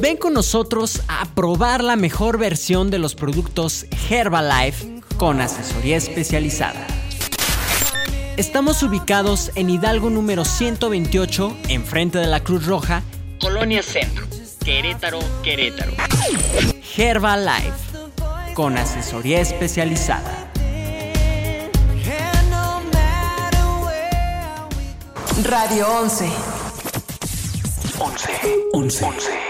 Ven con nosotros a probar la mejor versión de los productos Herbalife con asesoría especializada. Estamos ubicados en Hidalgo número 128, enfrente de la Cruz Roja, Colonia Centro, Querétaro, Querétaro. Herbalife, con asesoría especializada. Radio 11. 11. 11. 11.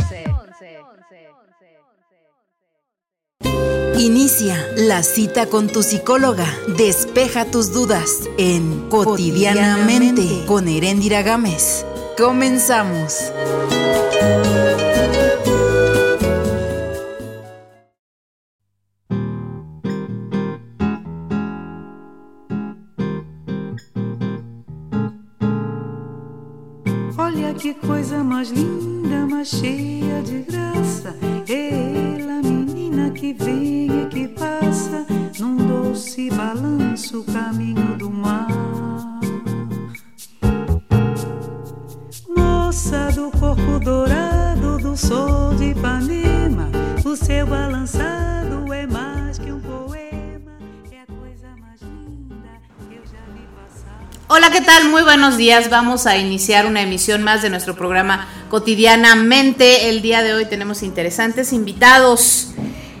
Inicia la cita con tu psicóloga. Despeja tus dudas en Cotidianamente con Erendira Gámez. Comenzamos. Olha que coisa mais linda, mais cheia de graça. É ela, menina que vem caminho do mar. Moça do corpo dourado do sol de Ipanema, o seu balançado é mais que um poema. É a coisa mais linda que eu já vi passar. Hola, ¿qué tal? Muy buenos días. Vamos a iniciar una emisión más de nuestro programa cotidianamente. El día de hoy tenemos interesantes invitados.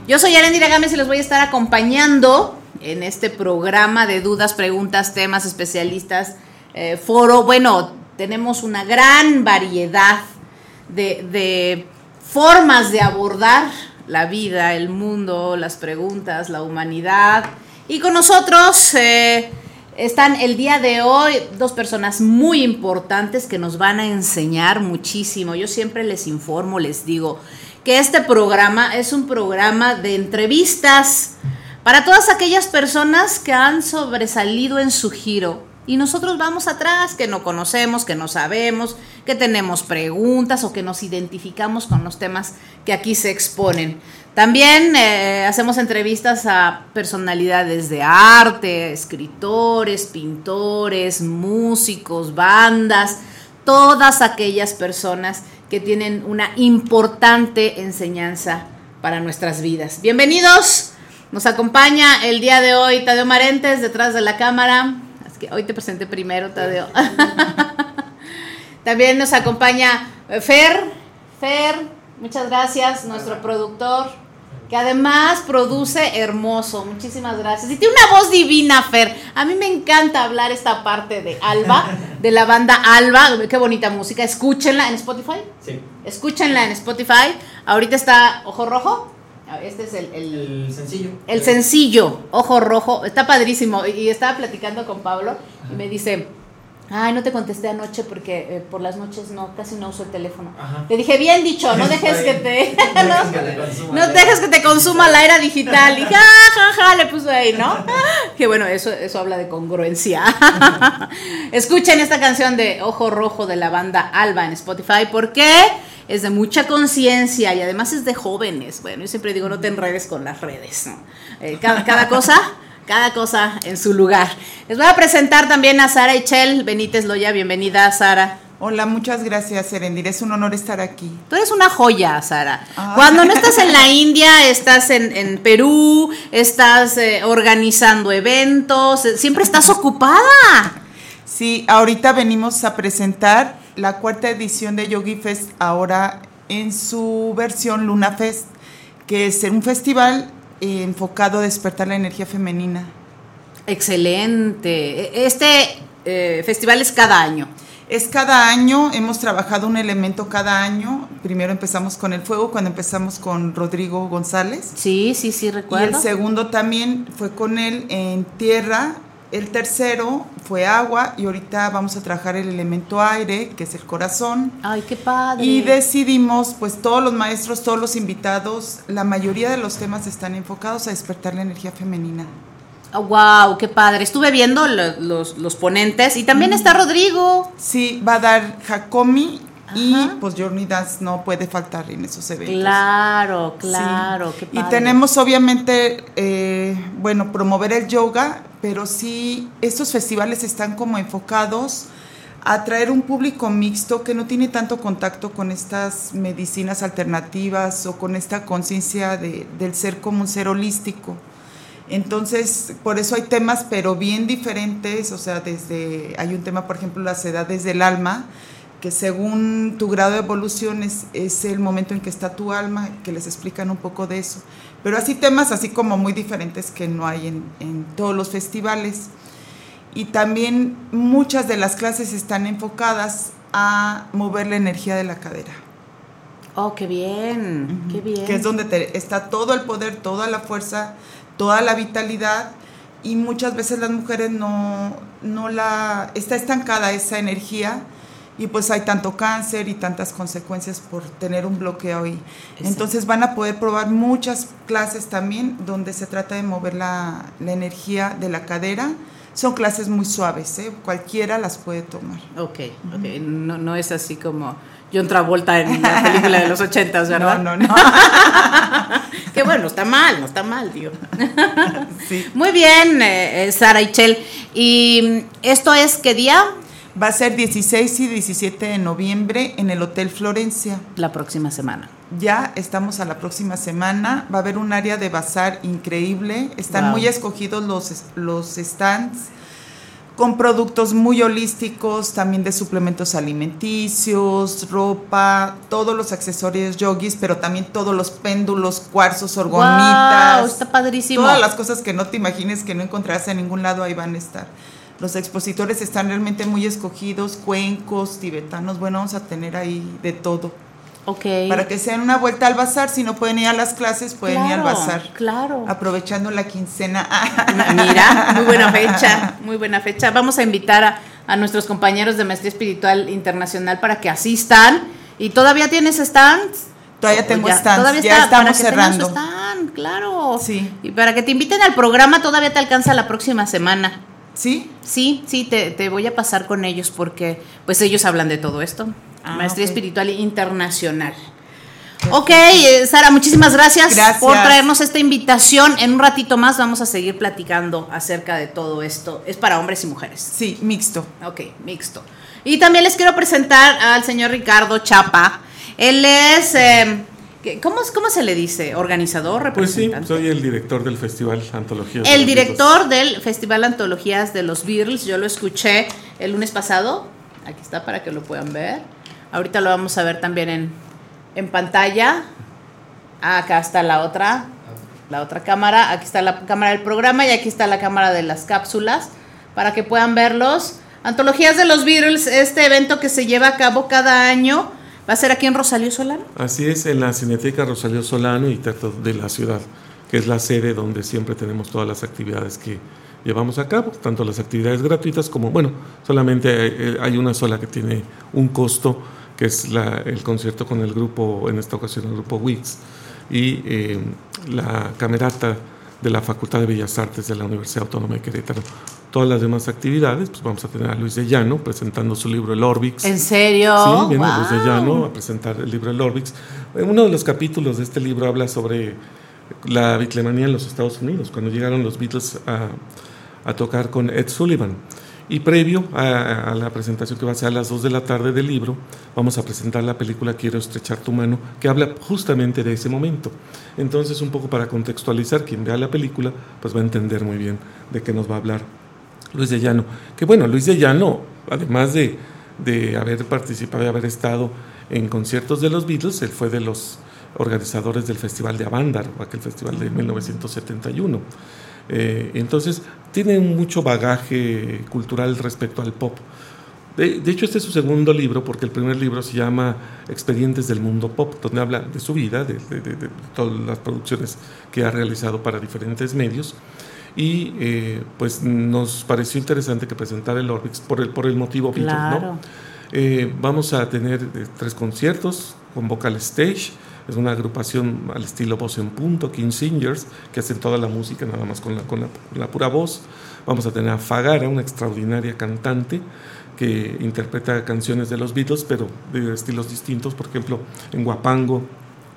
Yo soy Arendira Gámez y los voy a estar acompañando en este programa de dudas, preguntas, temas, especialistas, eh, foro. Bueno, tenemos una gran variedad de, de formas de abordar la vida, el mundo, las preguntas, la humanidad. Y con nosotros eh, están el día de hoy dos personas muy importantes que nos van a enseñar muchísimo. Yo siempre les informo, les digo que este programa es un programa de entrevistas para todas aquellas personas que han sobresalido en su giro. Y nosotros vamos atrás, que no conocemos, que no sabemos, que tenemos preguntas o que nos identificamos con los temas que aquí se exponen. También eh, hacemos entrevistas a personalidades de arte, escritores, pintores, músicos, bandas, todas aquellas personas que tienen una importante enseñanza para nuestras vidas. Bienvenidos, nos acompaña el día de hoy Tadeo Marentes detrás de la cámara. Es que hoy te presenté primero, Tadeo. También nos acompaña eh, Fer. Fer, muchas gracias, nuestro productor, que además produce hermoso. Muchísimas gracias. Y tiene una voz divina, Fer. A mí me encanta hablar esta parte de Alba, de la banda Alba. Qué bonita música. Escúchenla en Spotify. Sí. Escúchenla en Spotify. Ahorita está Ojo Rojo. Este es el, el- El sencillo. el sencillo, ojo rojo, está padrísimo. Y estaba platicando con Pablo y me dice, ay, no te contesté anoche porque eh, por las noches no, casi no uso el teléfono. Ajá. Le dije, bien dicho, no dejes que te... No no, dejes que te consuma no la dejes era. que te consuma la era digital. Y ja, ja, ja, le puso ahí, ¿no? Que bueno, eso, eso habla de congruencia. Escuchen esta canción de Ojo Rojo de la banda Alba en Spotify porque es de mucha conciencia y además es de jóvenes. Bueno, yo siempre digo, no te enredes con las redes. ¿no? Eh, cada, cada cosa, cada cosa en su lugar. Les voy a presentar también a Sara Ichel Benítez Loya. Bienvenida, Sara. Hola, muchas gracias, Erendir. Es un honor estar aquí. Tú eres una joya, Sara. Ah. Cuando no estás en la India, estás en, en Perú, estás eh, organizando eventos, eh, siempre estás ocupada. Sí, ahorita venimos a presentar la cuarta edición de Yogi Fest, ahora en su versión Luna Fest, que es un festival eh, enfocado a despertar la energía femenina. Excelente. Este eh, festival es cada año. Es cada año, hemos trabajado un elemento cada año. Primero empezamos con el fuego, cuando empezamos con Rodrigo González. Sí, sí, sí, Y recuerdo. el segundo también fue con él en tierra. El tercero fue agua y ahorita vamos a trabajar el elemento aire, que es el corazón. Ay, qué padre. Y decidimos, pues todos los maestros, todos los invitados, la mayoría de los temas están enfocados a despertar la energía femenina. wow, qué padre. Estuve viendo lo- los, los ponentes y también está Rodrigo. Sí, va a dar Jacomi y pues Journey Dance no puede faltar en esos eventos. Claro, Sí. claro, qué Y padre. tenemos obviamente, eh, bueno, promover el yoga, pero sí, estos festivales están como enfocados a atraer un público mixto que no tiene tanto contacto con estas medicinas alternativas o con esta conciencia de- del ser como un ser holístico. Entonces, por eso hay temas, pero bien diferentes, o sea, desde, hay un tema, por ejemplo, las edades del alma, que según tu grado de evolución es, es el momento en que está tu alma, que les explican un poco de eso. Pero así temas así como muy diferentes que no hay en, en todos los festivales. Y también muchas de las clases están enfocadas a mover la energía de la cadera, Oh, qué bien, qué bien. que es donde te- está todo el poder, toda la fuerza, toda la vitalidad. Y muchas veces las mujeres no, no la... Está estancada esa energía y pues hay tanto cáncer y tantas consecuencias por tener un bloqueo ahí. Entonces van a poder probar muchas clases también donde se trata de mover la, la energía de la cadera. Son clases muy suaves, ¿eh? cualquiera las puede tomar. Ok, ok. No, no es así como John Travolta en la película de los ochentas, ¿verdad? No, no, no. que bueno, está mal, no está mal, digo. Sí. Muy bien, eh, eh, Sara y Chel. ¿Y esto es qué día? Va a ser 16 y 17 de noviembre en el Hotel Florencia. La próxima semana. Ya estamos a la próxima semana. Va a haber un área de bazar increíble. Están Wow. muy escogidos los, los stands con productos muy holísticos, también de suplementos alimenticios, ropa, todos los accesorios yogis, pero también todos los péndulos, cuarzos, orgonitas. Wow, está padrísimo. Todas las cosas que no te imagines que no encontrarás en ningún lado, ahí van a estar. Los expositores están realmente muy escogidos, cuencos, tibetanos, bueno, vamos a tener ahí de todo. Ok. Para que sean una vuelta al bazar, si no pueden ir a las clases, pueden ir al bazar. Claro. Aprovechando la quincena. Mira, muy buena fecha, muy buena fecha. Vamos a invitar a, a nuestros compañeros de Maestría Espiritual Internacional para que asistan. ¿Y todavía tienes stands? Todavía tengo Ya, stands, todavía ya está, para estamos que tengan su cerrando. stand, claro. Sí. Y para que te inviten al programa todavía te alcanza la próxima semana. ¿Sí? Sí, sí, te, te voy a pasar con ellos porque pues ellos hablan de todo esto. Ah, Maestría. Espiritual Internacional. Ok, eh, Sara, muchísimas gracias, Gracias. por traernos esta invitación. En un ratito más vamos a seguir platicando acerca de todo esto. Es para hombres y mujeres. Sí, mixto. Ok, mixto. Y también les quiero presentar al señor Ricardo Chapa. Él es, eh, ¿qué- ¿cómo, ¿cómo se le dice? ¿Organizador? Pues sí, ¿Representante? soy el director del festival Antologías. de El los director del Festival Antologías de los Beatles, yo lo escuché el lunes pasado. Aquí está para que lo puedan ver. Ahorita lo vamos a ver también en, en pantalla. Acá está la otra, la otra cámara. Aquí está la cámara del programa y aquí está la cámara de las cápsulas para que puedan verlos. Antologías de los Beatles, este evento que se lleva a cabo cada año, va a ser aquí en Rosalío Solano. Así es, en la Cineteca Rosalío Solano y Teatro de la Ciudad, que es la sede donde siempre tenemos todas las actividades que llevamos a cabo, tanto las actividades gratuitas como, bueno, solamente hay, hay una sola que tiene un costo, que es el concierto con el grupo, en esta ocasión el grupo Wix, y eh, la camerata de la Facultad de Bellas Artes de la Universidad Autónoma de Querétaro. Todas las demás actividades, pues vamos a tener a Luis de Llano presentando su libro El Orbix. ¿En serio? Sí, viene Wow. Luis de Llano a presentar el libro El Orbix. Eh, Uno de los capítulos de este libro habla sobre la bitlemanía en los Estados Unidos, cuando llegaron los Beatles a, a tocar con Ed Sullivan. Y previo a, a la presentación que va a ser a las 2 de la tarde del libro, vamos a presentar la película Quiero estrechar tu mano, que habla justamente de ese momento. Entonces, un poco para contextualizar, quien vea la película, pues va a entender muy bien de qué nos va a hablar Luis de Llano. Que bueno, Luis de Llano, además de, de haber participado y haber estado en conciertos de los Beatles, él fue de los organizadores del Festival de Avándaro, aquel festival de 1971. Eh, entonces, tiene mucho bagaje cultural respecto al pop. De, hecho, este es su segundo libro, porque el primer libro se llama Expedientes del Mundo Pop, donde habla de su vida, de todas las producciones que ha realizado para diferentes medios. Y eh, pues nos pareció interesante que presentara el Orbix por el, por el motivo claro. Beatles, ¿no? Eh, vamos a tener eh, tres conciertos con Vocal Stage, es una agrupación al estilo voz en punto, King Singers, que hacen toda la música nada más con la, con la, con la pura voz. Vamos a tener a Fagara, una extraordinaria cantante que interpreta canciones de los Beatles, pero de estilos distintos, por ejemplo, en Guapango,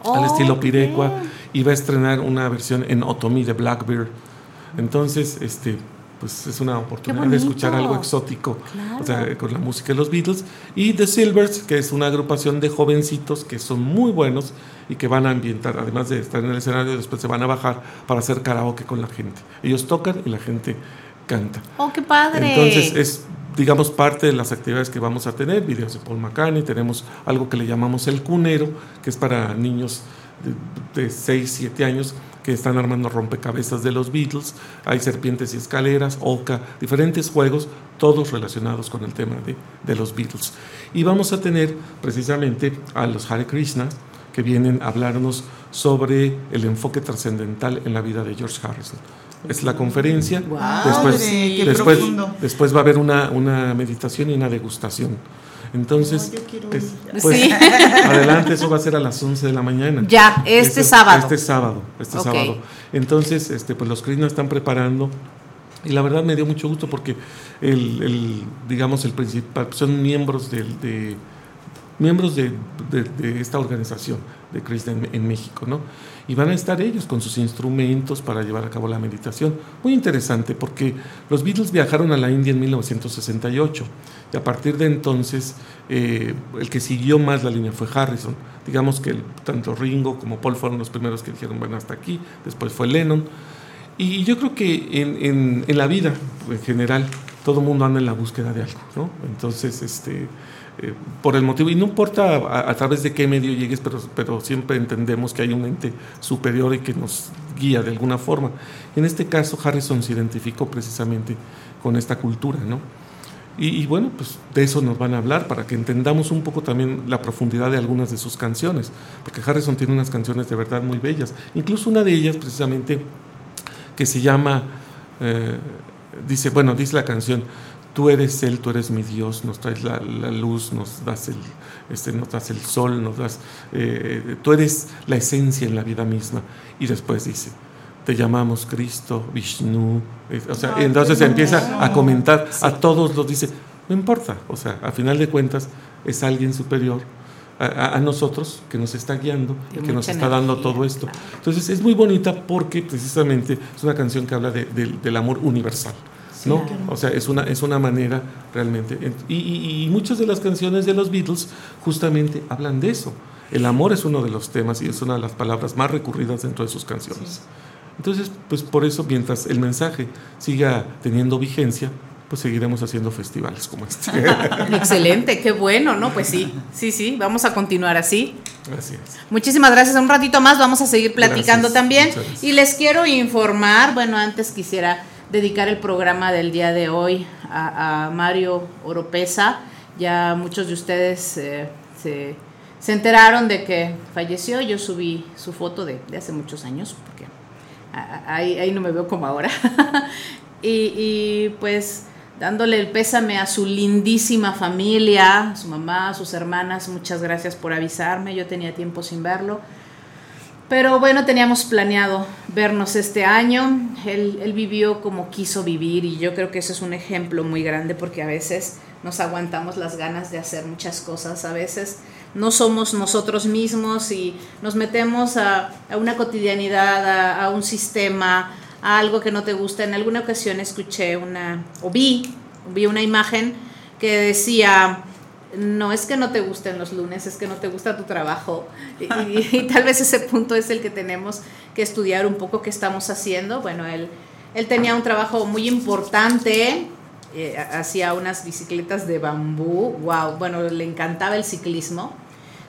Oh, al estilo Pirecua, y va a estrenar una versión en Otomí de Blackbeard. Entonces, este, pues es una oportunidad de escuchar algo exótico, Claro. o sea, con la música de los Beatles. Y The Silvers, que es una agrupación de jovencitos que son muy buenos y que van a ambientar, además de estar en el escenario, después se van a bajar para hacer karaoke con la gente. Ellos tocan y la gente canta. Oh, qué padre. Entonces es, digamos, parte de las actividades que vamos a tener, videos de Paul McCartney, tenemos algo que le llamamos el cunero, que es para niños de, de 6, 7 años que están armando rompecabezas de los Beatles, hay serpientes y escaleras, Oca, diferentes juegos, todos relacionados con el tema de, de los Beatles. Y vamos a tener precisamente a los Hare Krishna, que vienen a hablarnos sobre el enfoque trascendental en la vida de George Harrison. Es la conferencia, Guau. después, después, después va a haber una, una meditación y una degustación. Entonces, No, yo quiero es- ir. pues, Sí. adelante, eso va a ser a las 11 de la mañana. Ya, este sábado. Este sábado, este sábado. Entonces, este, pues los Krishna están preparando y la verdad me dio mucho gusto porque el, el, digamos, el principal, son miembros del, de, miembros de, de- de esta organización de Krishna en, en México, ¿no? Y van a estar ellos con sus instrumentos para llevar a cabo la meditación. Muy interesante porque los Beatles viajaron a la India en 1968 y a partir de entonces eh, el que siguió más la línea fue Harrison. Digamos que tanto Ringo como Paul fueron los primeros que dijeron, bueno, hasta aquí, después fue Lennon. Y yo creo que en, en- la vida, en general, todo mundo anda en la búsqueda de algo, ¿no? Entonces, este, eh, por el motivo, y no importa a, a través de qué medio llegues, pero, pero siempre entendemos que hay un ente superior y que nos guía de alguna forma. En este caso, Harrison se identificó precisamente con esta cultura, ¿no? Y, bueno, pues de eso nos van a hablar para que entendamos un poco también la profundidad de algunas de sus canciones, porque Harrison tiene unas canciones de verdad muy bellas, incluso una de ellas precisamente que se llama, eh, dice, bueno, dice la canción, tú eres Él, tú eres mi Dios, nos traes la, la luz, nos das el, este, nos das el sol, nos das, eh, tú eres la esencia en la vida misma. Y después dice, te llamamos Cristo, Vishnu, eh, o sea, Ay, entonces empieza a comentar, a todos los dice, no importa, o sea, a final de cuentas es alguien superior a, a- nosotros que nos está guiando y De que nos está dando energía, todo esto. claro. Entonces es muy bonita porque precisamente es una canción que habla de- del- del amor universal. ¿no? Claro. O sea, es una, es una manera realmente. Y, y- y muchas de las canciones de los Beatles justamente hablan de eso. El amor es uno de los temas y es una de las palabras más recurridas dentro de sus canciones. Entonces, pues por eso, mientras el mensaje siga teniendo vigencia, pues seguiremos haciendo festivales como este. Excelente, qué bueno, ¿no? Pues sí, sí, sí, vamos a continuar así. Es. Muchísimas gracias. Un ratito más vamos a seguir platicando Gracias, también. gracias. Y les quiero informar, bueno, antes quisiera dedicar el programa del día de hoy a, a Mario Oropesa. Ya muchos de ustedes eh, se, se enteraron de que falleció. Yo subí su foto de, de hace muchos años, porque ahí, ahí no me veo como ahora. y, y, pues dándole el pésame a su lindísima familia, su mamá, sus hermanas, muchas gracias por avisarme, yo tenía tiempo sin verlo. Pero bueno, teníamos planeado vernos este año. Él, él vivió como quiso vivir y yo creo que eso es un ejemplo muy grande porque a veces nos aguantamos las ganas de hacer muchas cosas. A veces no somos nosotros mismos y nos metemos a, una cotidianidad, a, un sistema, a algo que no te gusta. En alguna ocasión escuché una, o vi, vi una imagen que decía, no es que no te gusten los lunes, es que no te gusta tu trabajo. Y tal vez ese punto es el que tenemos que estudiar un poco qué estamos haciendo. Bueno, él, él tenía un trabajo muy importante, eh, hacía unas bicicletas de bambú, wow, bueno, le encantaba el ciclismo.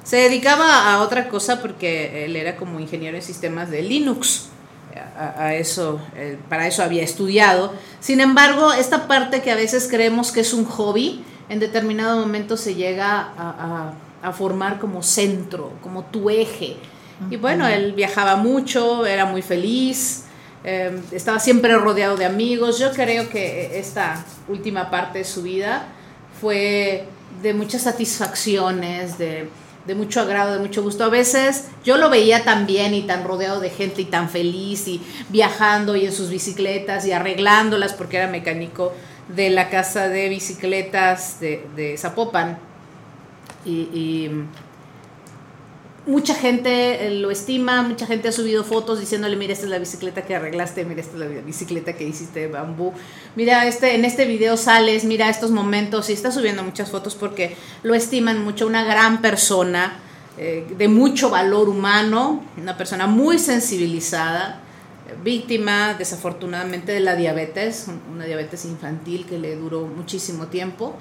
Se dedicaba a otra cosa porque él era como ingeniero en sistemas de Linux. A, a eso, eh, para eso había estudiado. Sin embargo, esta parte que a veces creemos que es un hobby, en determinado momento se llega a, a- a formar como centro, como tu eje. Y bueno, él viajaba mucho, era muy feliz, eh, estaba siempre rodeado de amigos. Yo creo que esta última parte de su vida fue de muchas satisfacciones, de, de mucho agrado, de mucho gusto. A veces yo lo veía tan bien y tan rodeado de gente y tan feliz y viajando y en sus bicicletas y arreglándolas porque era mecánico de la casa de bicicletas de, de Zapopan. Y, y mucha gente eh, lo estima, mucha gente ha subido fotos diciéndole, mira, esta es la bicicleta que arreglaste, mira, esta es la bicicleta que hiciste de bambú, mira, este, en este video sales, mira estos momentos, y está subiendo muchas fotos porque lo estiman mucho, una gran persona, eh, de mucho valor humano, una persona muy sensibilizada, víctima desafortunadamente de la diabetes, un- una diabetes infantil que le duró muchísimo tiempo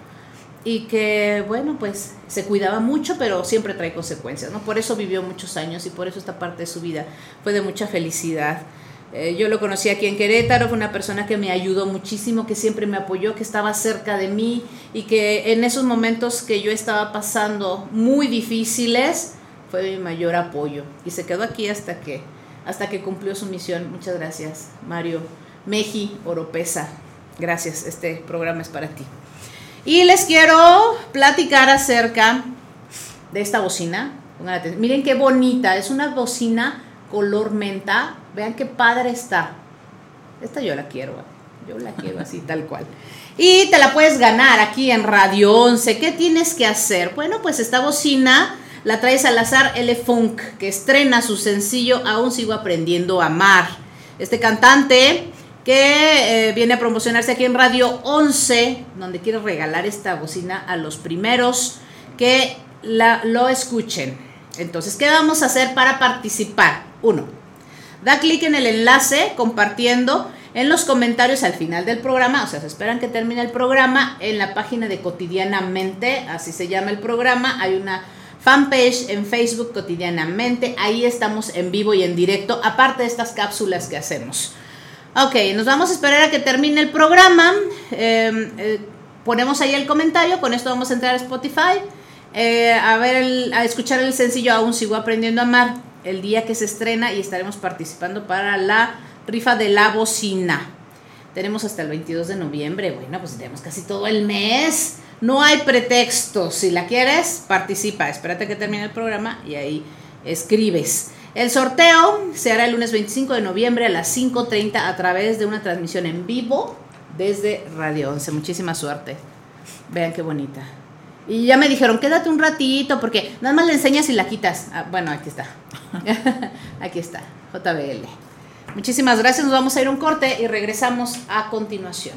y que, bueno, pues se cuidaba mucho, pero siempre trae consecuencias, ¿no? Por eso vivió muchos años y por eso esta parte de su vida fue de mucha felicidad. Eh, yo lo conocí aquí en Querétaro, fue una persona que me ayudó muchísimo, que siempre me apoyó, que estaba cerca de mí y que en esos momentos que yo estaba pasando muy difíciles, fue mi mayor apoyo. Y se quedó aquí hasta que, hasta que cumplió su misión. Muchas gracias, Mario Meji Oropesa. Gracias, este programa es para ti. Y les quiero platicar acerca de esta bocina. Miren qué bonita, es una bocina color menta. Vean qué padre está. Esta yo la quiero, ¿eh? yo la quiero así tal cual. Y te la puedes ganar aquí en Radio 11. ¿Qué tienes que hacer? Bueno, pues esta bocina la trae Salazar L. Funk, que estrena su sencillo Aún sigo aprendiendo a amar. Este cantante que eh, viene a promocionarse aquí en Radio 11, donde quiere regalar esta bocina a los primeros que la, lo escuchen. Entonces, ¿qué vamos a hacer para participar? Uno, da clic en el enlace compartiendo en los comentarios al final del programa, o sea, se esperan que termine el programa en la página de Cotidianamente, así se llama el programa, hay una fanpage en Facebook Cotidianamente, ahí estamos en vivo y en directo, aparte de estas cápsulas que hacemos. Ok, nos vamos a esperar a que termine el programa, eh, eh, ponemos ahí el comentario, con esto vamos a entrar a Spotify, eh, a ver, el- a escuchar el sencillo Aún sigo aprendiendo a amar el día que se estrena y estaremos participando para la rifa de la bocina. Tenemos hasta el 22 de noviembre, bueno, pues tenemos casi todo el mes. No hay pretextos. Si la quieres, participa. Espérate que termine el programa y ahí escribes. El sorteo se hará el lunes 25 de noviembre a las 5.30 a través de una transmisión en vivo desde Radio 11. Muchísima suerte. Vean qué bonita. Y ya me dijeron, quédate un ratito porque nada más le enseñas y la quitas. Ah, bueno, aquí está. aquí está, JBL. Muchísimas gracias, nos vamos a ir un corte y regresamos a continuación.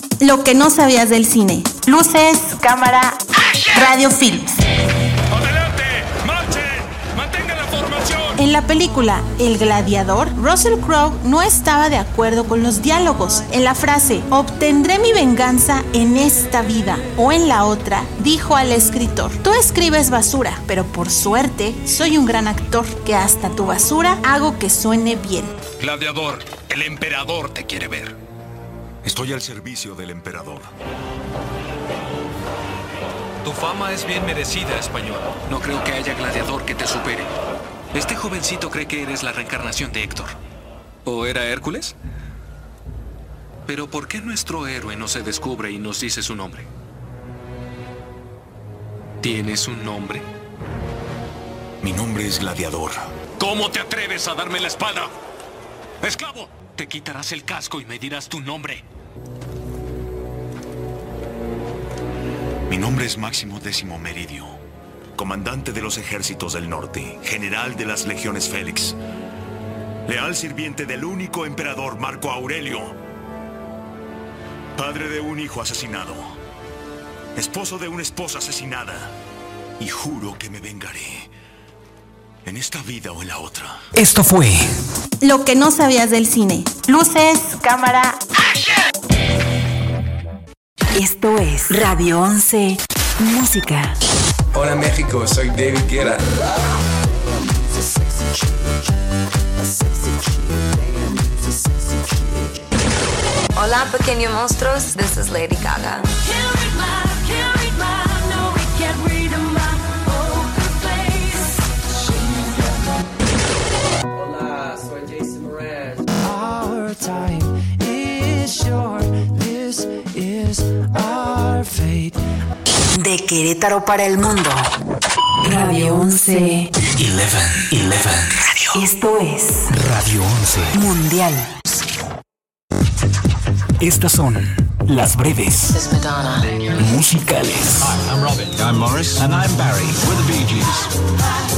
Lo que no sabías del cine. Luces, cámara, radio films. ¡Adelante! ¡Marchen! ¡Mantengan la formación! En la película El Gladiador, Russell Crowe no estaba de acuerdo con los diálogos. En la frase Obtendré mi venganza en esta vida o en la otra, dijo al escritor, tú escribes basura, pero por suerte soy un gran actor que hasta tu basura hago que suene bien. Gladiador, el emperador te quiere ver. Estoy al servicio del emperador. Tu fama es bien merecida, español. No creo que haya gladiador que te supere. Este jovencito cree que eres la reencarnación de Héctor. ¿O era Hércules? Pero ¿por qué nuestro héroe no se descubre y nos dice su nombre? ¿Tienes un nombre? Mi nombre es Gladiador. ¿Cómo te atreves a darme la espada? ¡Esclavo! Te quitarás el casco y me dirás tu nombre. Mi nombre es Máximo Décimo Meridio, comandante de los ejércitos del norte, general de las legiones Félix, leal sirviente del único emperador Marco Aurelio, padre de un hijo asesinado, esposo de una esposa asesinada, y juro que me vengaré, en esta vida o en la otra. Esto fue Lo que no sabías del cine. Luces, cámara. Esto es Radio 11 Música. Hola México, soy David Guerra. Hola pequeños monstruos, this is Lady Gaga. De Querétaro para el mundo. Radio 11. 11, 11. Radio. Esto es Radio 11. Mundial. Estas son las breves musicales. I'm Robin. I'm Morris. And I'm Barry. We're the Bee Gees.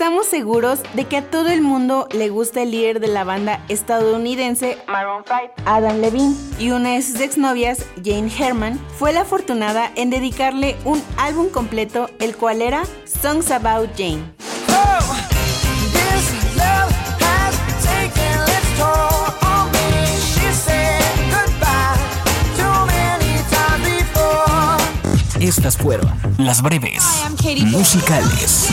Estamos seguros de que a todo el mundo le gusta el líder de la banda estadounidense Maroon 5, Adam Levine, y una de sus exnovias, Jane Herman, fue la afortunada en dedicarle un álbum completo, el cual era Songs About Jane. This love has taken its toll on me. She said goodbye too many times before. Estas fueron las breves musicales.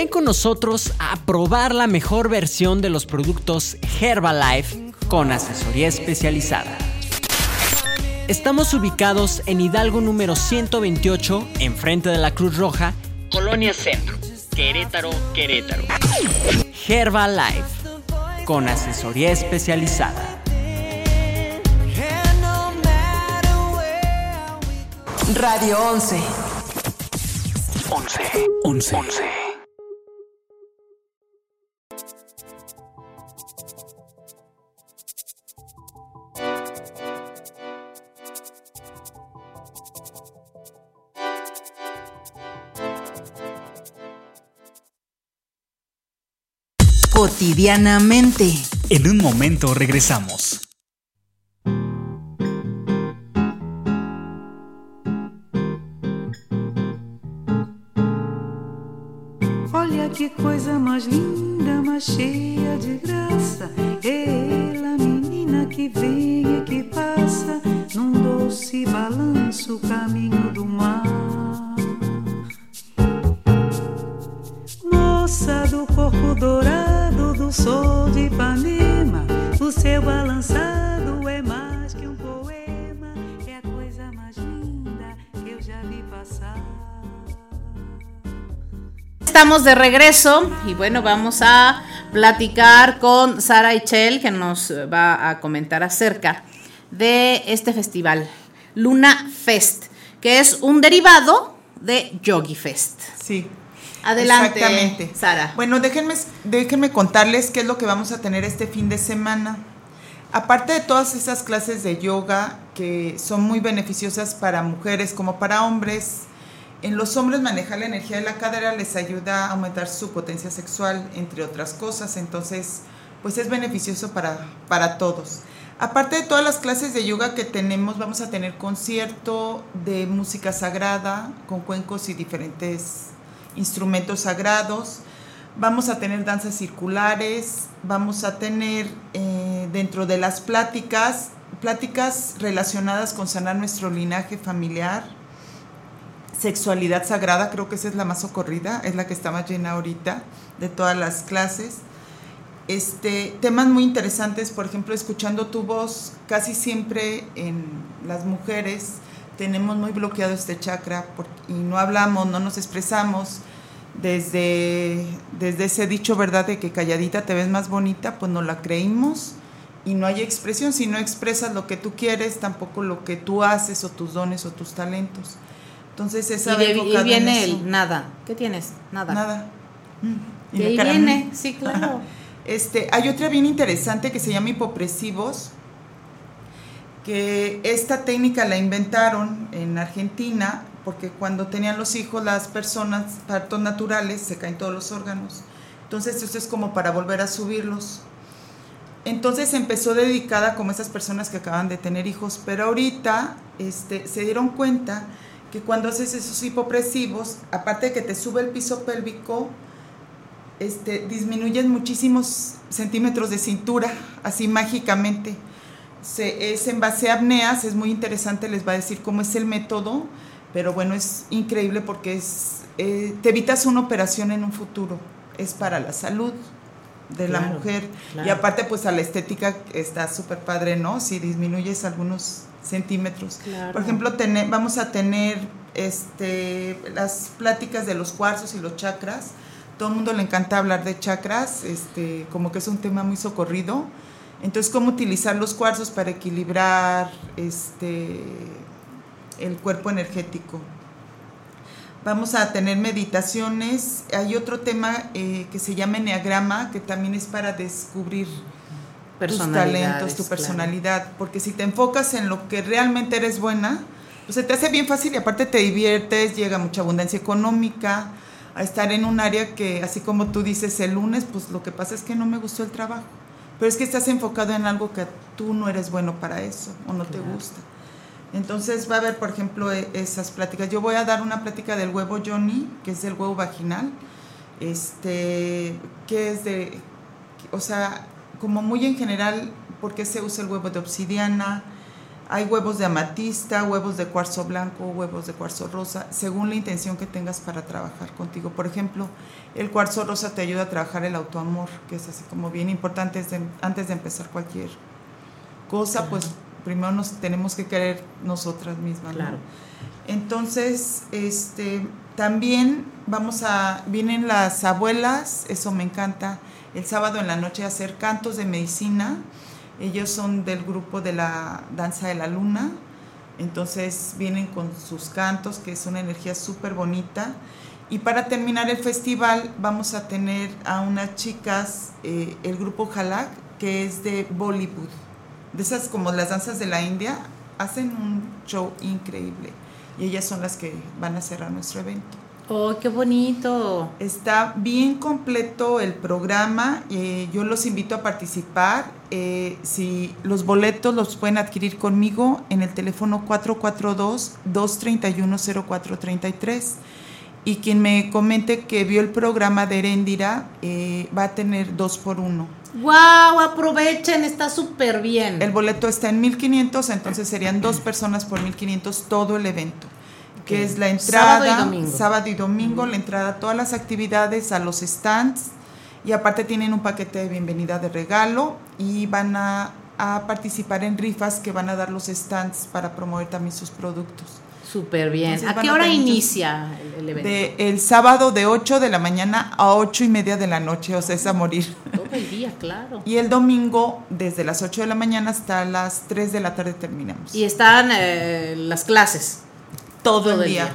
Ven con nosotros a probar la mejor versión de los productos Herbalife con asesoría especializada. Estamos ubicados en Hidalgo número 128, enfrente de la Cruz Roja, Colonia Centro, Querétaro, Querétaro. Herbalife con asesoría especializada. Radio 11. 11. 11. 11. Cotidianamente. En un momento regresamos. Olha que coisa mais linda, mais cheia de graça. É ela, menina que vem e que passa num doce balanço, caminho do mar. Moça do corpo dourado de Ipanema, o seu balançado é mais que um poema, é a coisa mais linda que eu já vi passar. Estamos de regreso y bueno, vamos a platicar con Sara Ichel que nos va a comentar acerca de este festival, Luna Fest, que es un derivado de Yogi Fest. Sí. Adelante, Exactamente. Sara. Bueno, déjenme, déjenme contarles qué es lo que vamos a tener este fin de semana. Aparte de todas esas clases de yoga que son muy beneficiosas para mujeres como para hombres, en los hombres manejar la energía de la cadera les ayuda a aumentar su potencia sexual, entre otras cosas. Entonces, pues es beneficioso para, para todos. Aparte de todas las clases de yoga que tenemos, vamos a tener concierto de música sagrada con cuencos y diferentes instrumentos sagrados. Vamos a tener danzas circulares, vamos a tener eh, dentro de las pláticas, pláticas relacionadas con sanar nuestro linaje familiar, sexualidad sagrada, creo que esa es la más socorrida, es la que está más llena ahorita de todas las clases. Este, temas muy interesantes, por ejemplo, escuchando tu voz, casi siempre en las mujeres tenemos muy bloqueado este chakra y no hablamos, no nos expresamos. Desde, desde ese dicho, ¿verdad?, de que calladita te ves más bonita, pues no la creímos y no hay expresión. Si no expresas lo que tú quieres, tampoco lo que tú haces o tus dones o tus talentos. Entonces Y, esa va de- y viene el nada. ¿Qué tienes? Nada. Nada. Mm, Y ahí viene, sí, claro. Este, hay otra bien interesante que se llama hipopresivos, que esta técnica la inventaron en Argentina porque cuando tenían los hijos las personas partos naturales se caen todos los órganos. Entonces esto es como para volver a subirlos. Entonces empezó dedicada como esas personas que acaban de tener hijos, pero ahorita este, se dieron cuenta que cuando haces esos hipopresivos, aparte de que te sube el piso pélvico, este, disminuyen muchísimos centímetros de cintura, así mágicamente. Se, es en base a apneas, es muy interesante, les va a decir cómo es el método, pero bueno, es increíble porque es, eh, te evitas una operación en un futuro, es para la salud de la mujer claro. y aparte pues a la estética está súper padre, ¿no? Si disminuyes algunos centímetros. Claro. Por ejemplo, tener, vamos a tener este, las pláticas de los cuarzos y los chakras. Todo el mundo le encanta hablar de chakras, este, como que es un tema muy socorrido. Entonces, cómo utilizar los cuarzos para equilibrar este, el cuerpo energético. Vamos a tener meditaciones. Hay otro tema eh, que se llama enneagrama, que también es para descubrir tus talentos, tu claro. personalidad. Porque si te enfocas en lo que realmente eres buena, pues se te hace bien fácil y aparte te diviertes, llega mucha abundancia económica. A estar en un área que, así como tú dices el lunes, pues lo que pasa es que no me gustó el trabajo. Pero es que estás enfocado en algo que tú no eres bueno para eso o no te gusta. Entonces va a haber, por ejemplo, e- esas pláticas. Yo voy a dar una plática del huevo Johnny, que es el huevo vaginal, este, que es de, o sea, como muy en general, por qué se usa el huevo de obsidiana. Hay huevos de amatista, huevos de cuarzo blanco, huevos de cuarzo rosa, según la intención que tengas para trabajar contigo. Por ejemplo, el cuarzo rosa te ayuda a trabajar el autoamor, que es así como bien importante antes de empezar cualquier cosa, pues primero nos tenemos que querer nosotras mismas. Entonces, este, también vamos a, vienen las abuelas, eso me encanta, el sábado en la noche a hacer cantos de medicina. Ellos son del grupo de la danza de la luna, entonces vienen con sus cantos, que es una energía súper bonita. Y para terminar el festival vamos a tener a unas chicas, eh, el grupo Halak, que es de Bollywood, de esas como las danzas de la India, hacen un show increíble. Y ellas son las que van a cerrar nuestro evento. ¡Oh, qué bonito! Está bien completo el programa. eh, yo los invito a participar. eh, si los boletos los pueden adquirir conmigo en el teléfono 442-231-0433. Y quien me comente que vio el programa de Erendira eh, va a tener dos por uno. ¡Wow! Aprovechen, está súper bien. El boleto está en 1500, entonces serían dos personas por 1500 todo el evento. Que es la entrada, Sábado y domingo. sábado y domingo, la entrada a todas las actividades, a los stands. Y aparte tienen un paquete de bienvenida de regalo y van a, a participar en rifas que van a dar los stands para promover también sus productos. Súper bien. Entonces ¿A qué hora inicia el, el evento? De el sábado de 8 de la mañana a 8 y media de la noche, o sea, es a morir. Todo el día, claro. Y el domingo, desde las 8 de la mañana hasta las 3 de la tarde terminamos. Y están eh, las clases. todo, todo el el día.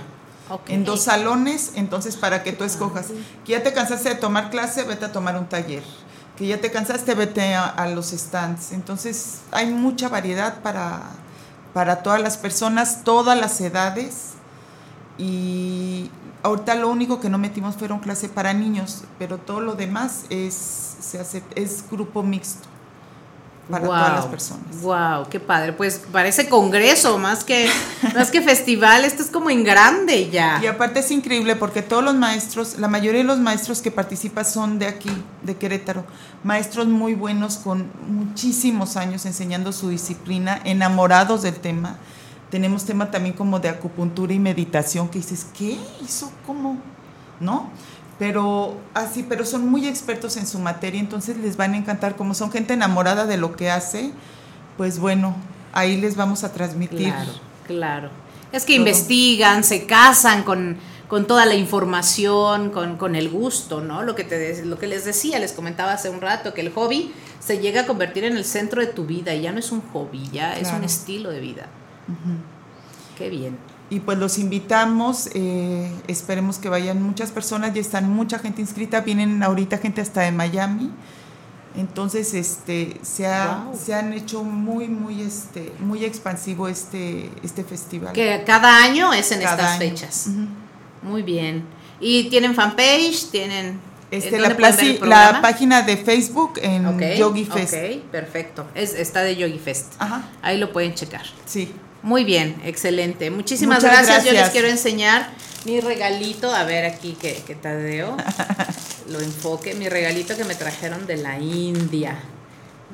En dos salones, entonces para que tú escojas. Que ya te cansaste de tomar clase, vete a tomar un taller. Que ya te cansaste, vete a, a los stands. Entonces hay mucha variedad para, para todas las personas, todas las edades. Y ahorita lo único que no metimos fueron clase para niños, pero todo lo demás es, es grupo mixto para todas las personas. Wow, qué padre. Pues parece congreso más que más que festival. Esto es como en grande ya. Y aparte es increíble porque todos los maestros, la mayoría de los maestros que participan son de aquí, de Querétaro. Maestros muy buenos con muchísimos años enseñando su disciplina, enamorados del tema. Tenemos tema también como de acupuntura y meditación que dices, ¿qué? ¿Eso cómo? ¿No? Pero así, pero son muy expertos en su materia, entonces les van a encantar. Como son gente enamorada de lo que hace, pues bueno, ahí les vamos a transmitir. Claro, claro. Es que Todo. investigan, se casan con, con toda la información, con, con el gusto, ¿no? Lo que, te, lo que les decía, les comentaba hace un rato, que el hobby se llega a convertir en el centro de tu vida y ya no es un hobby, ya es un estilo de vida. Qué bien. Y pues los invitamos, eh, esperemos que vayan muchas personas, ya están mucha gente inscrita, vienen ahorita gente hasta de Miami. Entonces, este, se, ha- Wow. se han hecho muy, muy, este, muy expansivo este, este festival. Que cada año es en Cada estas año. fechas. Muy bien. ¿Y tienen fanpage? ¿Tienen...? Este, ¿en la, la página de Facebook en Ok, Yogi Fest. Ok, perfecto. Es, está de Yogi Fest. Ajá. Ahí lo pueden checar. Sí. Muy bien, excelente. Muchísimas gracias. Yo les gracias. quiero enseñar mi regalito. A ver aquí que, que Tadeo lo enfoque. Mi regalito que me trajeron de la India.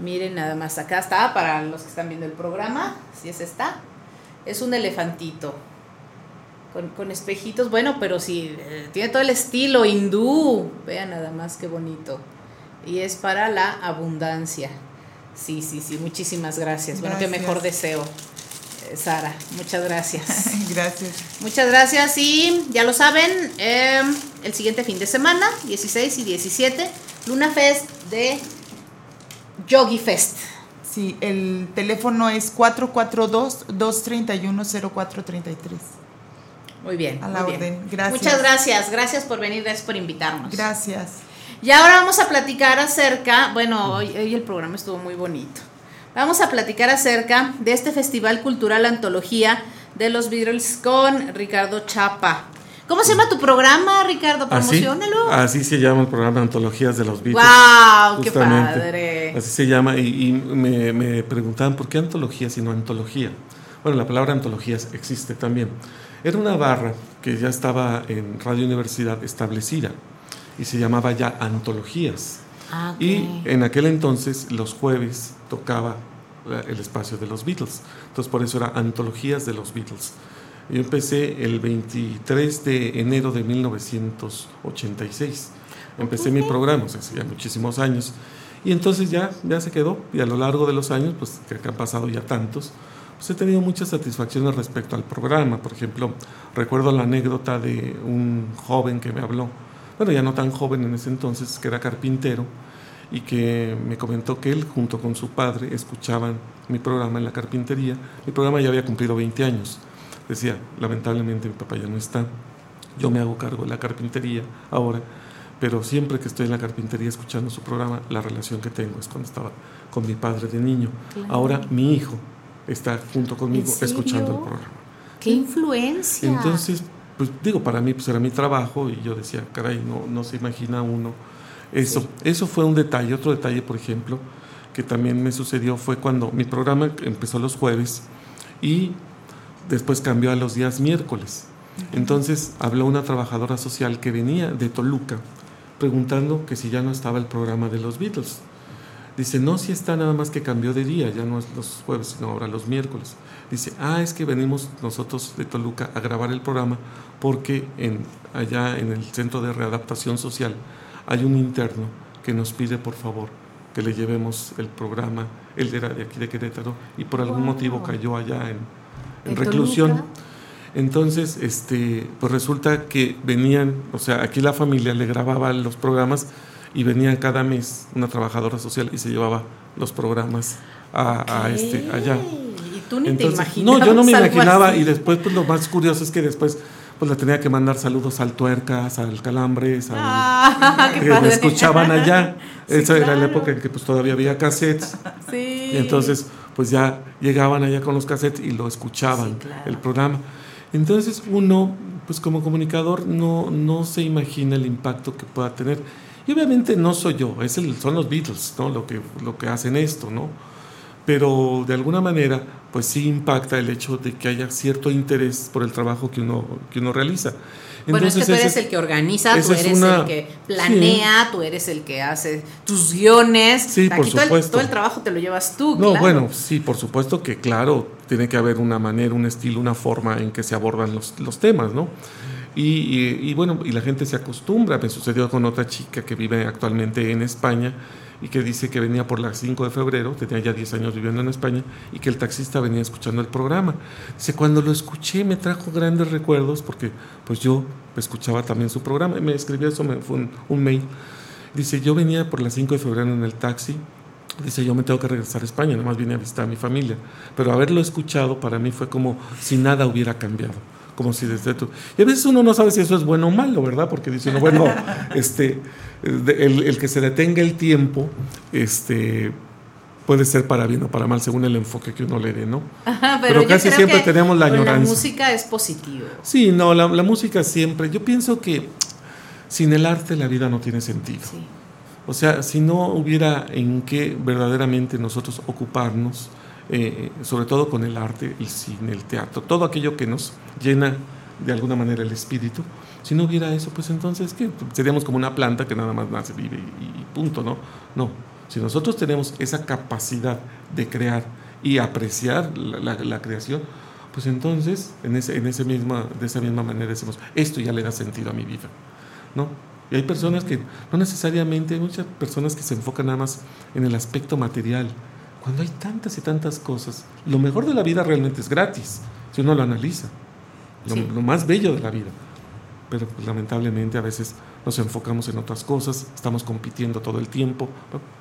Miren nada más. Acá está para los que están viendo el programa. Si es está. Es un elefantito. Con, con espejitos. Bueno, pero sí, eh, tiene todo el estilo hindú. Vean nada más qué bonito. Y es para la abundancia. Sí, sí, sí. Muchísimas gracias. Bueno, qué Gracias. mejor deseo. Sara, muchas gracias. Gracias. Muchas gracias y ya lo saben, eh, el siguiente fin de semana, 16 y 17, Luna Fest de Yogi Fest. Sí, el teléfono es 442-231-0433. Muy bien. A la muy bien. orden. Gracias. Muchas gracias, gracias por venir, gracias por invitarnos. Gracias. Y ahora vamos a platicar acerca, bueno, hoy, hoy el programa estuvo muy bonito. Vamos a platicar acerca de este Festival Cultural Antología de los Beatles con Ricardo Chapa. ¿Cómo se llama tu programa, Ricardo? Así, Promocionalo. así se llama el programa Antologías de los Beatles. ¡Guau! ¡Qué padre! Así se llama y, y me, me preguntaban por qué antologías y no antología. Bueno, la palabra antologías existe también. Era una barra que ya estaba en Radio Universidad establecida y se llamaba ya Antologías. Ah, ok. Y en aquel entonces los jueves tocaba el espacio de los Beatles. Entonces por eso era Antologías de los Beatles. Yo empecé el 23 de enero de 1986. Empecé mi programa, o sea, hace ya muchísimos años. Y entonces ya, ya se quedó. Y a lo largo de los años, pues que han pasado ya tantos, pues he tenido muchas satisfacciones respecto al programa. Por ejemplo, recuerdo la anécdota de un joven que me habló, bueno, ya no tan joven en ese entonces, que era carpintero, y que me comentó que él, junto con su padre, escuchaban mi programa en la carpintería. Mi programa ya había cumplido 20 años. Decía, lamentablemente mi papá ya no está, yo me hago cargo de la carpintería ahora, pero siempre que estoy en la carpintería escuchando su programa, la relación que tengo es cuando estaba con mi padre de niño. Claro. Ahora mi hijo está junto conmigo escuchando el programa. ¡Qué influencia! Entonces, pues digo, para mí pues era mi trabajo y yo decía, caray, no, no se imagina uno eso. Eso fue un detalle. Otro detalle, por ejemplo, que también me sucedió fue cuando mi programa empezó los jueves y después cambió a los días miércoles. Entonces habló una trabajadora social que venía de Toluca preguntando que si ya no estaba el programa de los Beatles. Dice, no, si está nada más que cambió de día, ya no es los jueves, sino ahora los miércoles. Dice, ah, es que venimos nosotros de Toluca a grabar el programa porque en, allá en el Centro de Readaptación Social hay un interno que nos pide por favor que le llevemos el programa. Él era de aquí de Querétaro y por algún Wow. motivo cayó allá en, en ¿En reclusión. Toluca? Entonces, este, pues resulta que venían, o sea, aquí la familia le grababa los programas y venían cada mes una trabajadora social y se llevaba los programas a, a este, allá. Y tú ni Entonces, te imaginabas. no, yo no me imaginaba así. y después pues lo más curioso es que después pues la tenía que mandar saludos al Tuercas, al Calambres, al, Ah, que me escuchaban allá. Sí, Esa era la época en que pues todavía había cassettes. Sí. Y entonces, pues ya llegaban allá con los cassettes y lo escuchaban, el programa. Entonces, uno, pues como comunicador, no, no se imagina el impacto que pueda tener. Y obviamente no soy yo, es el, son los Beatles, ¿no? Lo que, lo que hacen esto, ¿no? Pero de alguna manera, pues sí impacta el hecho de que haya cierto interés por el trabajo que uno, que uno realiza. Bueno, es que tú eres el que organiza, tú eres una- el que planea, tú eres el que hace tus guiones. Sí, por Aquí todo el- supuesto. Todo el, trabajo te lo llevas tú, No, claro. bueno, sí, por supuesto que claro, tiene que haber una manera, un estilo, una forma en que se abordan los, los temas, ¿no? Y, bueno, y la gente se acostumbra. Me sucedió con otra chica que vive actualmente en España y que dice que venía por las 5 de febrero, tenía ya 10 años viviendo en España, y que el taxista venía escuchando el programa. Dice, cuando lo escuché me trajo grandes recuerdos porque pues yo escuchaba también su programa. Y me escribió eso, me fue un, un mail. Dice, yo venía por las 5 de febrero en el taxi Dice, yo me tengo que regresar a España, nada más vine a visitar a mi familia. Pero haberlo escuchado para mí fue como si nada hubiera cambiado. Como si desde tu... Y a veces uno no sabe si eso es bueno o malo, ¿verdad? Porque dice uno, bueno, este, el, el que se detenga el tiempo, este puede ser para bien o para mal según el enfoque que uno le dé, ¿no? Ajá, Pero casi siempre tenemos la añoranza. La música es positivo. Sí, no, la, la música siempre. Yo pienso que sin el arte la vida no tiene sentido. O sea, si no hubiera en qué verdaderamente nosotros ocuparnos, eh, sobre todo con el arte, el cine, el teatro, todo aquello que nos llena de alguna manera el espíritu, si no hubiera eso, pues entonces, ¿qué? Seríamos como una planta que nada más nace, vive y, punto, ¿no? No. Si nosotros tenemos esa capacidad de crear y apreciar la, la- la creación, pues entonces, en, ese, en ese misma, de esa misma manera decimos, esto ya le da sentido a mi vida, ¿no? Y hay personas que, no necesariamente, hay muchas personas que se enfocan nada más en el aspecto material, cuando hay tantas y tantas cosas. Lo mejor de la vida realmente es gratis, si uno lo analiza, lo, Sí. lo más bello de la vida. Pero pues, lamentablemente a veces nos enfocamos en otras cosas, estamos compitiendo todo el tiempo.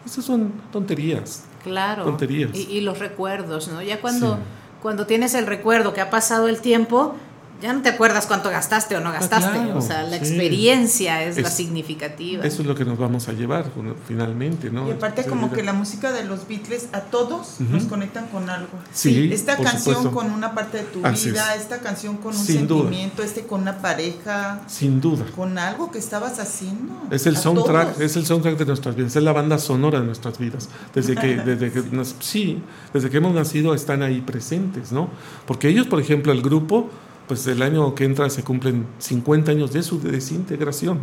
Esas son tonterías. Claro. Tonterías. Y, y los recuerdos, ¿no? Ya cuando, Sí. cuando tienes el recuerdo que ha pasado el tiempo, ya no te acuerdas cuánto gastaste o no gastaste. Ah, claro, o sea, la sí. experiencia es, la significativa. Eso es lo que nos vamos a llevar bueno, finalmente, ¿no? Y aparte como que la música de los Beatles a todos nos conectan con algo. Sí, esta por canción supuesto. con una parte de tu Así vida, es. esta canción con un Sin duda. sentimiento, este con una pareja, Sin duda. con algo que estabas haciendo. Es el soundtrack, todos. es el soundtrack de nuestras vidas, es la banda sonora de nuestras vidas. Desde que, desde que nos- sí, desde que hemos nacido están ahí presentes, ¿no? Porque ellos, por ejemplo, el grupo, pues el año que entra se cumplen 50 años de su desintegración.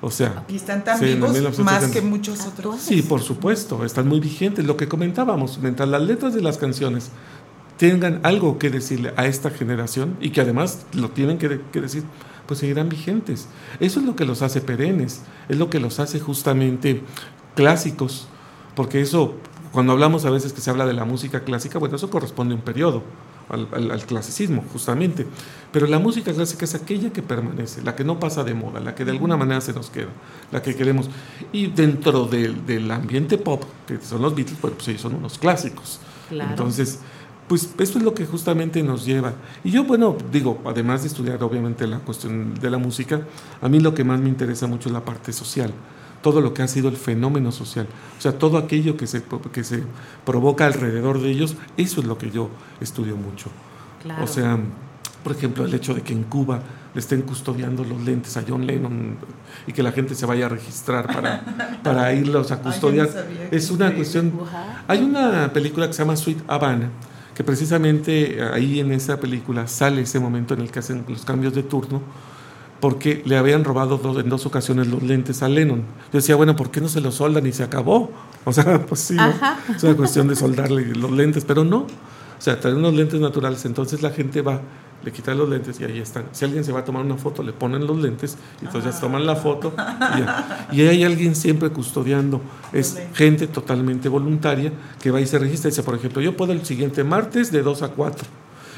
O sea, Y están tan vivos 1970. más que muchos otros. Sí, por supuesto, están muy vigentes. Lo que comentábamos, mientras las letras de las canciones tengan algo que decirle a esta generación y que además lo tienen que, que decir, pues seguirán vigentes. Eso es lo que los hace perennes, es lo que los hace justamente clásicos, porque eso, cuando hablamos a veces que se habla de la música clásica, bueno, eso corresponde a un periodo. Al, al- al clasicismo, justamente. Pero la música clásica es aquella que permanece, la que no pasa de moda, la que de alguna manera se nos queda, la que queremos. Y dentro del, del ambiente pop, que son los Beatles, bueno, pues ellos son unos clásicos. Claro. Entonces, pues eso es lo que justamente nos lleva. Y yo, bueno, digo, además de estudiar obviamente la cuestión de la música, a mí lo que más me interesa mucho es la parte social, todo lo que ha sido el fenómeno social, o sea, todo aquello que se, que se provoca alrededor de ellos, eso es lo que yo estudio mucho. Claro. O sea, por ejemplo, el hecho de que en Cuba le estén custodiando los lentes a John Lennon y que la gente se vaya a registrar para, para irlos a Ay, yo no custodiar, es una cuestión... Hay una película que se llama Sweet Havana, que precisamente ahí en esa película sale ese momento en el que hacen los cambios de turno, porque le habían robado dos- en dos ocasiones los lentes a Lennon. Yo decía, bueno, ¿por qué no se los soldan y se acabó? O sea, pues sí, es una cuestión de soldarle los lentes, pero no. O sea, traen unos lentes naturales, entonces la gente va, le quitan los lentes y ahí están. Si alguien se va a tomar una foto, le ponen los lentes y entonces ya toman la foto. Y, ya. Y hay alguien siempre custodiando. Es gente totalmente voluntaria que va y se registra y dice, por ejemplo, yo puedo el siguiente martes de 2 a 4.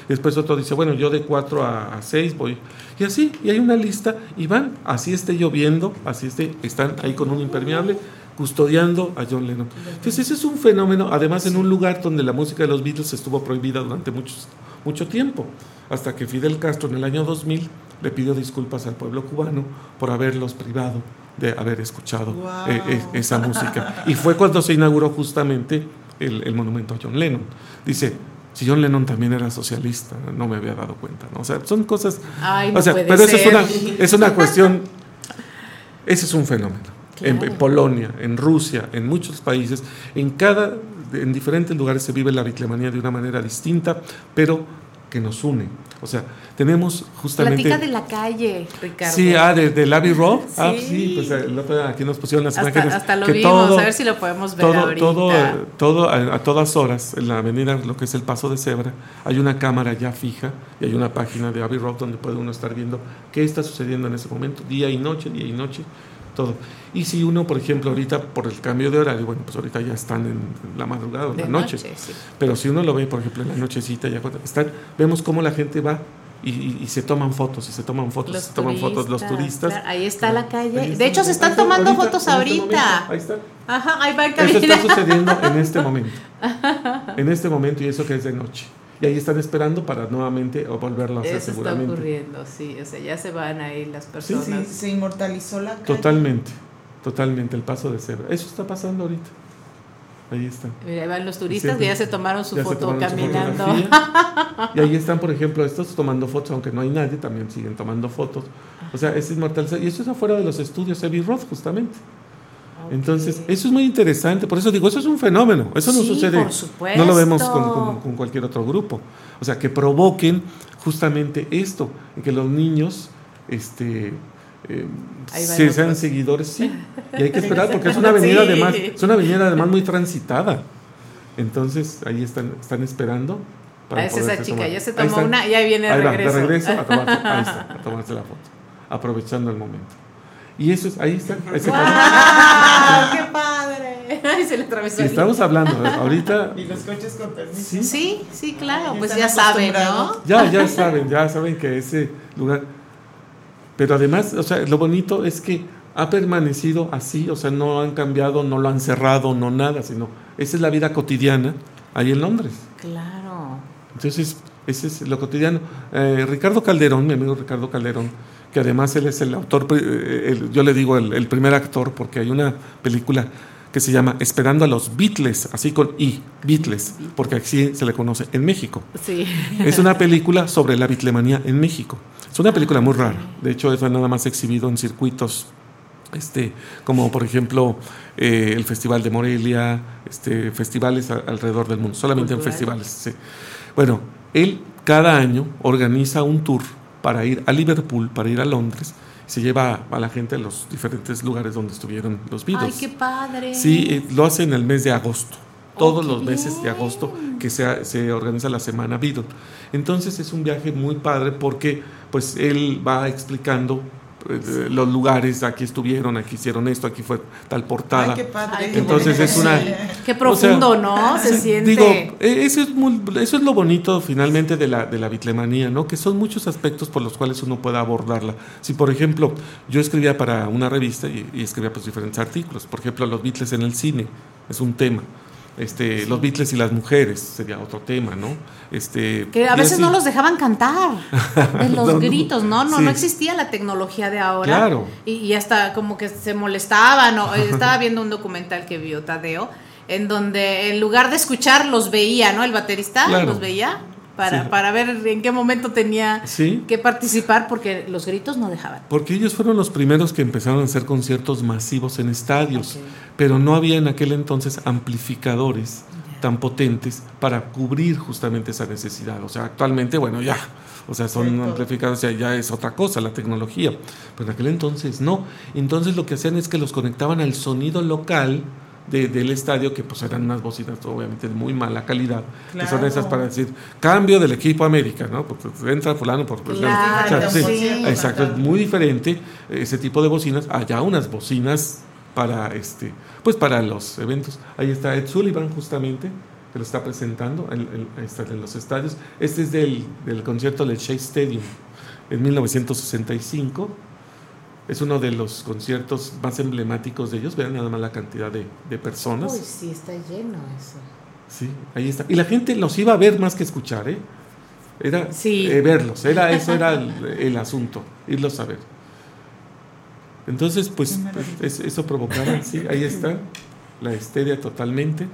Y después otro dice, bueno, yo de 4 a, a 6 voy. Y así, y hay una lista, y van, así esté lloviendo, así esté, están ahí con un impermeable, custodiando a John Lennon. Entonces ese es un fenómeno, además en un lugar donde la música de los Beatles estuvo prohibida durante muchos, mucho tiempo, hasta que Fidel Castro en el año 2000 le pidió disculpas al pueblo cubano por haberlos privado de haber escuchado Wow. eh, eh, esa música. Y fue cuando se inauguró justamente el, el monumento a John Lennon. Dice, si John Lennon también era socialista, no me había dado cuenta. ¿no? O sea, son cosas... Ay, no o sea, puede pero eso es ser. una, es una cuestión... Ese es un fenómeno. En, en Polonia, en Rusia, en muchos países, en cada, en diferentes lugares se vive la bitlemanía de una manera distinta, pero que nos une. O sea, tenemos justamente... Platica de la calle, Ricardo. Sí, ah, de, del Abbey Road. Ah, Sí. sí, pues el otro día aquí nos pusieron las Hasta- imágenes. hasta lo que vimos, a ver si lo podemos ver todo, ahorita. Todo, eh, todo a, a todas horas, en la avenida, lo que es el Paso de Cebra, hay una cámara ya fija y hay una página de Abbey Road donde puede uno estar viendo qué está sucediendo en ese momento, día y noche, día y noche, todo. Y si uno, por ejemplo, ahorita por el cambio de horario, bueno, pues ahorita ya están en la madrugada, en De la noche. noche, sí. Pero si uno lo ve, por ejemplo, en la nochecita, ya cuando están, vemos cómo la gente va y, y- se toman fotos, y se toman fotos, y Los se toman fotos los turistas. claro, ahí está la calle. Está. de hecho, se están tomando ahorita, fotos en este ahorita. momento, ahí está. Ajá, ahí va el Eso está sucediendo en este momento. En este momento y eso que es de noche. Y ahí están esperando para nuevamente volverlo a hacer Eso está seguramente. ocurriendo, sí. O sea, ya se van ahí las Sí, personas. se inmortalizó la calle. Totalmente, totalmente, el paso de cebra. Eso está pasando ahorita. Ahí está. Mira, ahí van los turistas que ya se tomaron su foto tomaron caminando. y ahí están, por ejemplo, estos tomando fotos, aunque no hay nadie, también siguen tomando fotos. O sea, es inmortalizar. Y eso es afuera de los estudios Abbey Road, justamente. Entonces, eso es muy interesante. Por eso digo, eso es un fenómeno. Eso no Sí, sucede. por supuesto. No lo vemos con, con- con cualquier otro grupo. O sea, que provoquen justamente esto, que los niños este, eh, Ahí otros. sean seguidores, sí. Y hay que esperar porque es una avenida Sí. además, es una avenida además muy transitada. Entonces, ahí están, están esperando. Ah, es esa chica, tomar. ya se Ahí tomó una y ahí viene de Ahí va, regreso. de regreso a tomarse, ahí está, a tomarse la foto, aprovechando el momento. Y eso es, ahí está. ese caso. ¡Qué padre! Ay, se le atravesó el estamos hablando, eh, ahorita Y los coches con permiso. Sí. Sí, sí, claro, pues ya saben, ¿no? Ya, ya saben, ya saben que ese lugar. Pero además, o sea, lo bonito es que ha permanecido así, o sea, no han cambiado, no lo han cerrado, no nada, sino esa es la vida cotidiana ahí en Londres. Claro. Entonces, ese es lo cotidiano. Eh, Ricardo Calderón, mi amigo Ricardo Calderón, que además él es el autor, eh, el- yo le digo el, el primer actor, porque hay una película que se llama Esperando a los Beatles, así con I, Beatles, porque así se le conoce en México. Sí. Es una película sobre la bitlemanía en México. Es una película muy rara. De hecho, es nada más exhibido en circuitos, este, como por ejemplo eh, el Festival de Morelia, este, festivales a- alrededor del mundo, solamente en festivales. sí. Bueno, él cada año organiza un tour para ir a Liverpool, para ir a Londres. Se lleva a la gente a los diferentes lugares donde estuvieron los Ay, Beatles. qué padre. Sí, eh, lo hace en el mes de agosto. Todos los meses de agosto que se, se organiza la semana Beatle. Entonces es un viaje muy padre porque pues él va explicando eh, los lugares, aquí estuvieron, aquí hicieron esto, aquí fue tal portada. Ay, qué padre. Ay, qué Entonces es una... Qué profundo, ¿no? Se sí, siente. Digo, eh, eso es, muy- eso es lo bonito finalmente de la, de la bitlemanía, ¿no? Que son muchos aspectos por los cuales uno puede abordarla. Si, por ejemplo, yo escribía para una revista y, y escribía pues diferentes artículos, por ejemplo, los Beatles en el cine, es un tema. Este, Los Beatles y las mujeres sería otro tema, ¿no? Este, Que a veces así. no los dejaban cantar de los No, gritos, ¿no? No, Sí. no existía la tecnología de ahora. Claro. Y, y hasta como que se molestaban. O, eh, estaba viendo un documental que vio Tadeo, en donde en lugar de escuchar los veía, ¿no? El baterista Claro. los veía para, Sí. para ver en qué momento tenía Sí. que participar, porque los gritos no dejaban. Porque ellos fueron los primeros que empezaron a hacer conciertos masivos en estadios, pero no había en aquel entonces amplificadores tan potentes para cubrir justamente esa necesidad. O sea, actualmente, bueno, ya, o sea, son amplificadores, ya, ya es otra cosa la tecnología, pero en aquel entonces no. Entonces lo que hacían es que los conectaban al sonido local de- del estadio, que pues eran unas bocinas obviamente de muy mala calidad, que son Claro. esas para decir, cambio del equipo América, ¿no? Porque entra fulano por... Claro, sí, sí. Exacto, es muy diferente ese tipo de bocinas. Allá unas bocinas para este, pues para los eventos. Ahí está Ed Sullivan justamente que lo está presentando el- ahí está, en los estadios. Este es del, del concierto del Shea Stadium en 1965. Es uno de los conciertos más emblemáticos de ellos. Vean nada más la cantidad de, de personas. Uy, sí, está lleno eso. Sí, ahí está. Y la gente los iba a ver más que escuchar, ¿eh? Era Sí. eh, verlos, era, eso era el, el asunto, irlos a ver. Entonces, pues, es- eso provocaba, sí, ahí está, la histeria totalmente.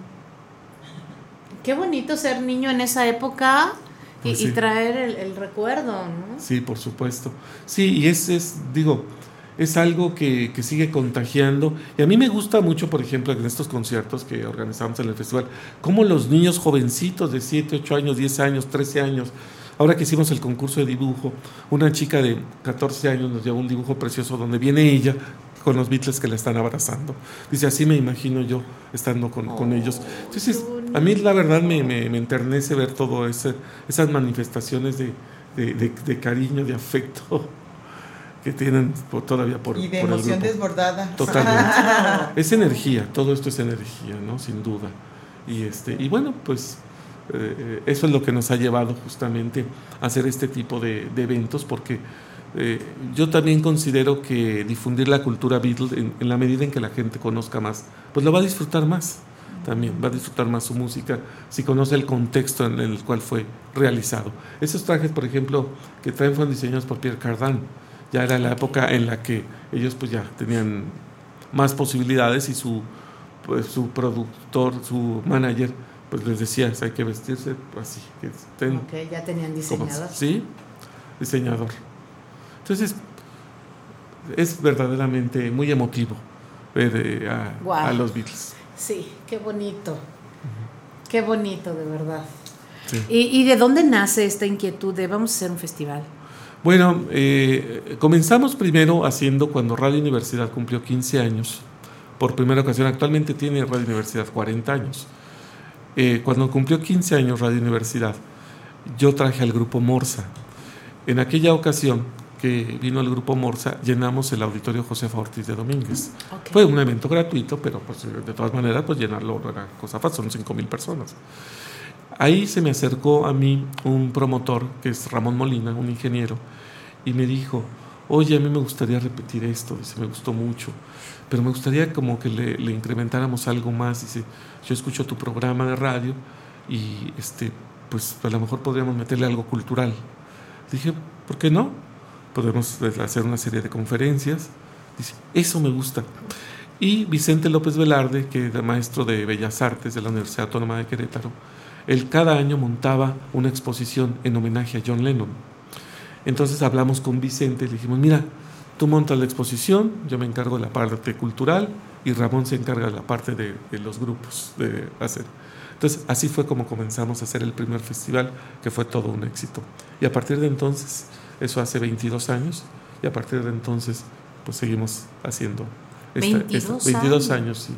Qué bonito ser niño en esa época y, Pues y sí. traer el, el recuerdo, ¿no? Sí, por supuesto. Sí, y es, es digo, es algo que, que sigue contagiando. Y a mí me gusta mucho, por ejemplo, en estos conciertos que organizamos en el festival, cómo los niños jovencitos de 7, 8 años, 10 años, 13 años, ahora que hicimos el concurso de dibujo, una chica de 14 años nos llevó un dibujo precioso donde viene ella con los Beatles que la están abrazando. Dice, así me imagino yo estando con, con ellos. Entonces, a mí la verdad me, me, me enternece ver todo ese, esas manifestaciones de, de, de- de cariño, de afecto que tienen por- todavía por, Y de por emoción desbordada. Totalmente. es energía, todo esto es energía, ¿no? Sin duda. Y, este, y bueno, pues eh, eh, eso es lo que nos ha llevado justamente a hacer este tipo de, de eventos, porque eh, yo también considero que difundir la cultura Beatles, en, en la medida en que la gente conozca más, pues lo va a disfrutar más. también va a disfrutar más su música si conoce el contexto en el cual fue realizado. Esos trajes, por ejemplo, que traen fueron diseñados por Pierre Cardin. Ya era la época en la que ellos pues ya tenían más posibilidades y su, pues, su productor, su manager, pues les decía, hay que vestirse así, que estén Ok, ya tenían como- diseñador. sí, diseñador. Entonces, es verdaderamente muy emotivo ver eh, a, los Beatles. Sí, qué bonito. Qué bonito, de verdad. Sí. ¿Y, y de dónde nace esta inquietud de vamos a hacer un festival? Bueno, eh, comenzamos primero haciendo cuando Radio Universidad cumplió 15 años, por primera ocasión, actualmente tiene Radio Universidad 40 años. Eh, cuando cumplió 15 años Radio Universidad, yo traje al grupo Morsa. En aquella ocasión que vino el grupo Morsa, llenamos el auditorio Josefa Ortiz de Domínguez. Fue un evento gratuito, pero pues, de todas maneras, pues llenarlo no era cosa fácil, son 5 mil personas. Ahí se me acercó a mí un promotor, que es Ramón Molina, un ingeniero, y me dijo, oye, a mí me gustaría repetir esto, dice, me gustó mucho, pero me gustaría como que le, incrementáramos algo más, dice, yo escucho tu programa de radio y este, pues a lo mejor podríamos meterle algo cultural. Dije, ¿por qué no? Podemos eh, hacer una serie de conferencias. Dice, eso me gusta. Y Vicente López Velarde, que era maestro de Bellas Artes de la Universidad Autónoma de Querétaro, él cada año montaba una exposición en homenaje a John Lennon. Entonces hablamos con Vicente y le dijimos, mira, tú montas la exposición, yo me encargo de la parte cultural y Ramón se encarga de la parte de, de los grupos de hacer. Entonces así fue como comenzamos a hacer el primer festival, que fue todo un éxito. Y a partir de entonces, eso hace 22 años, y a partir de entonces, pues seguimos haciendo. esta- 22 22 años. años, sí.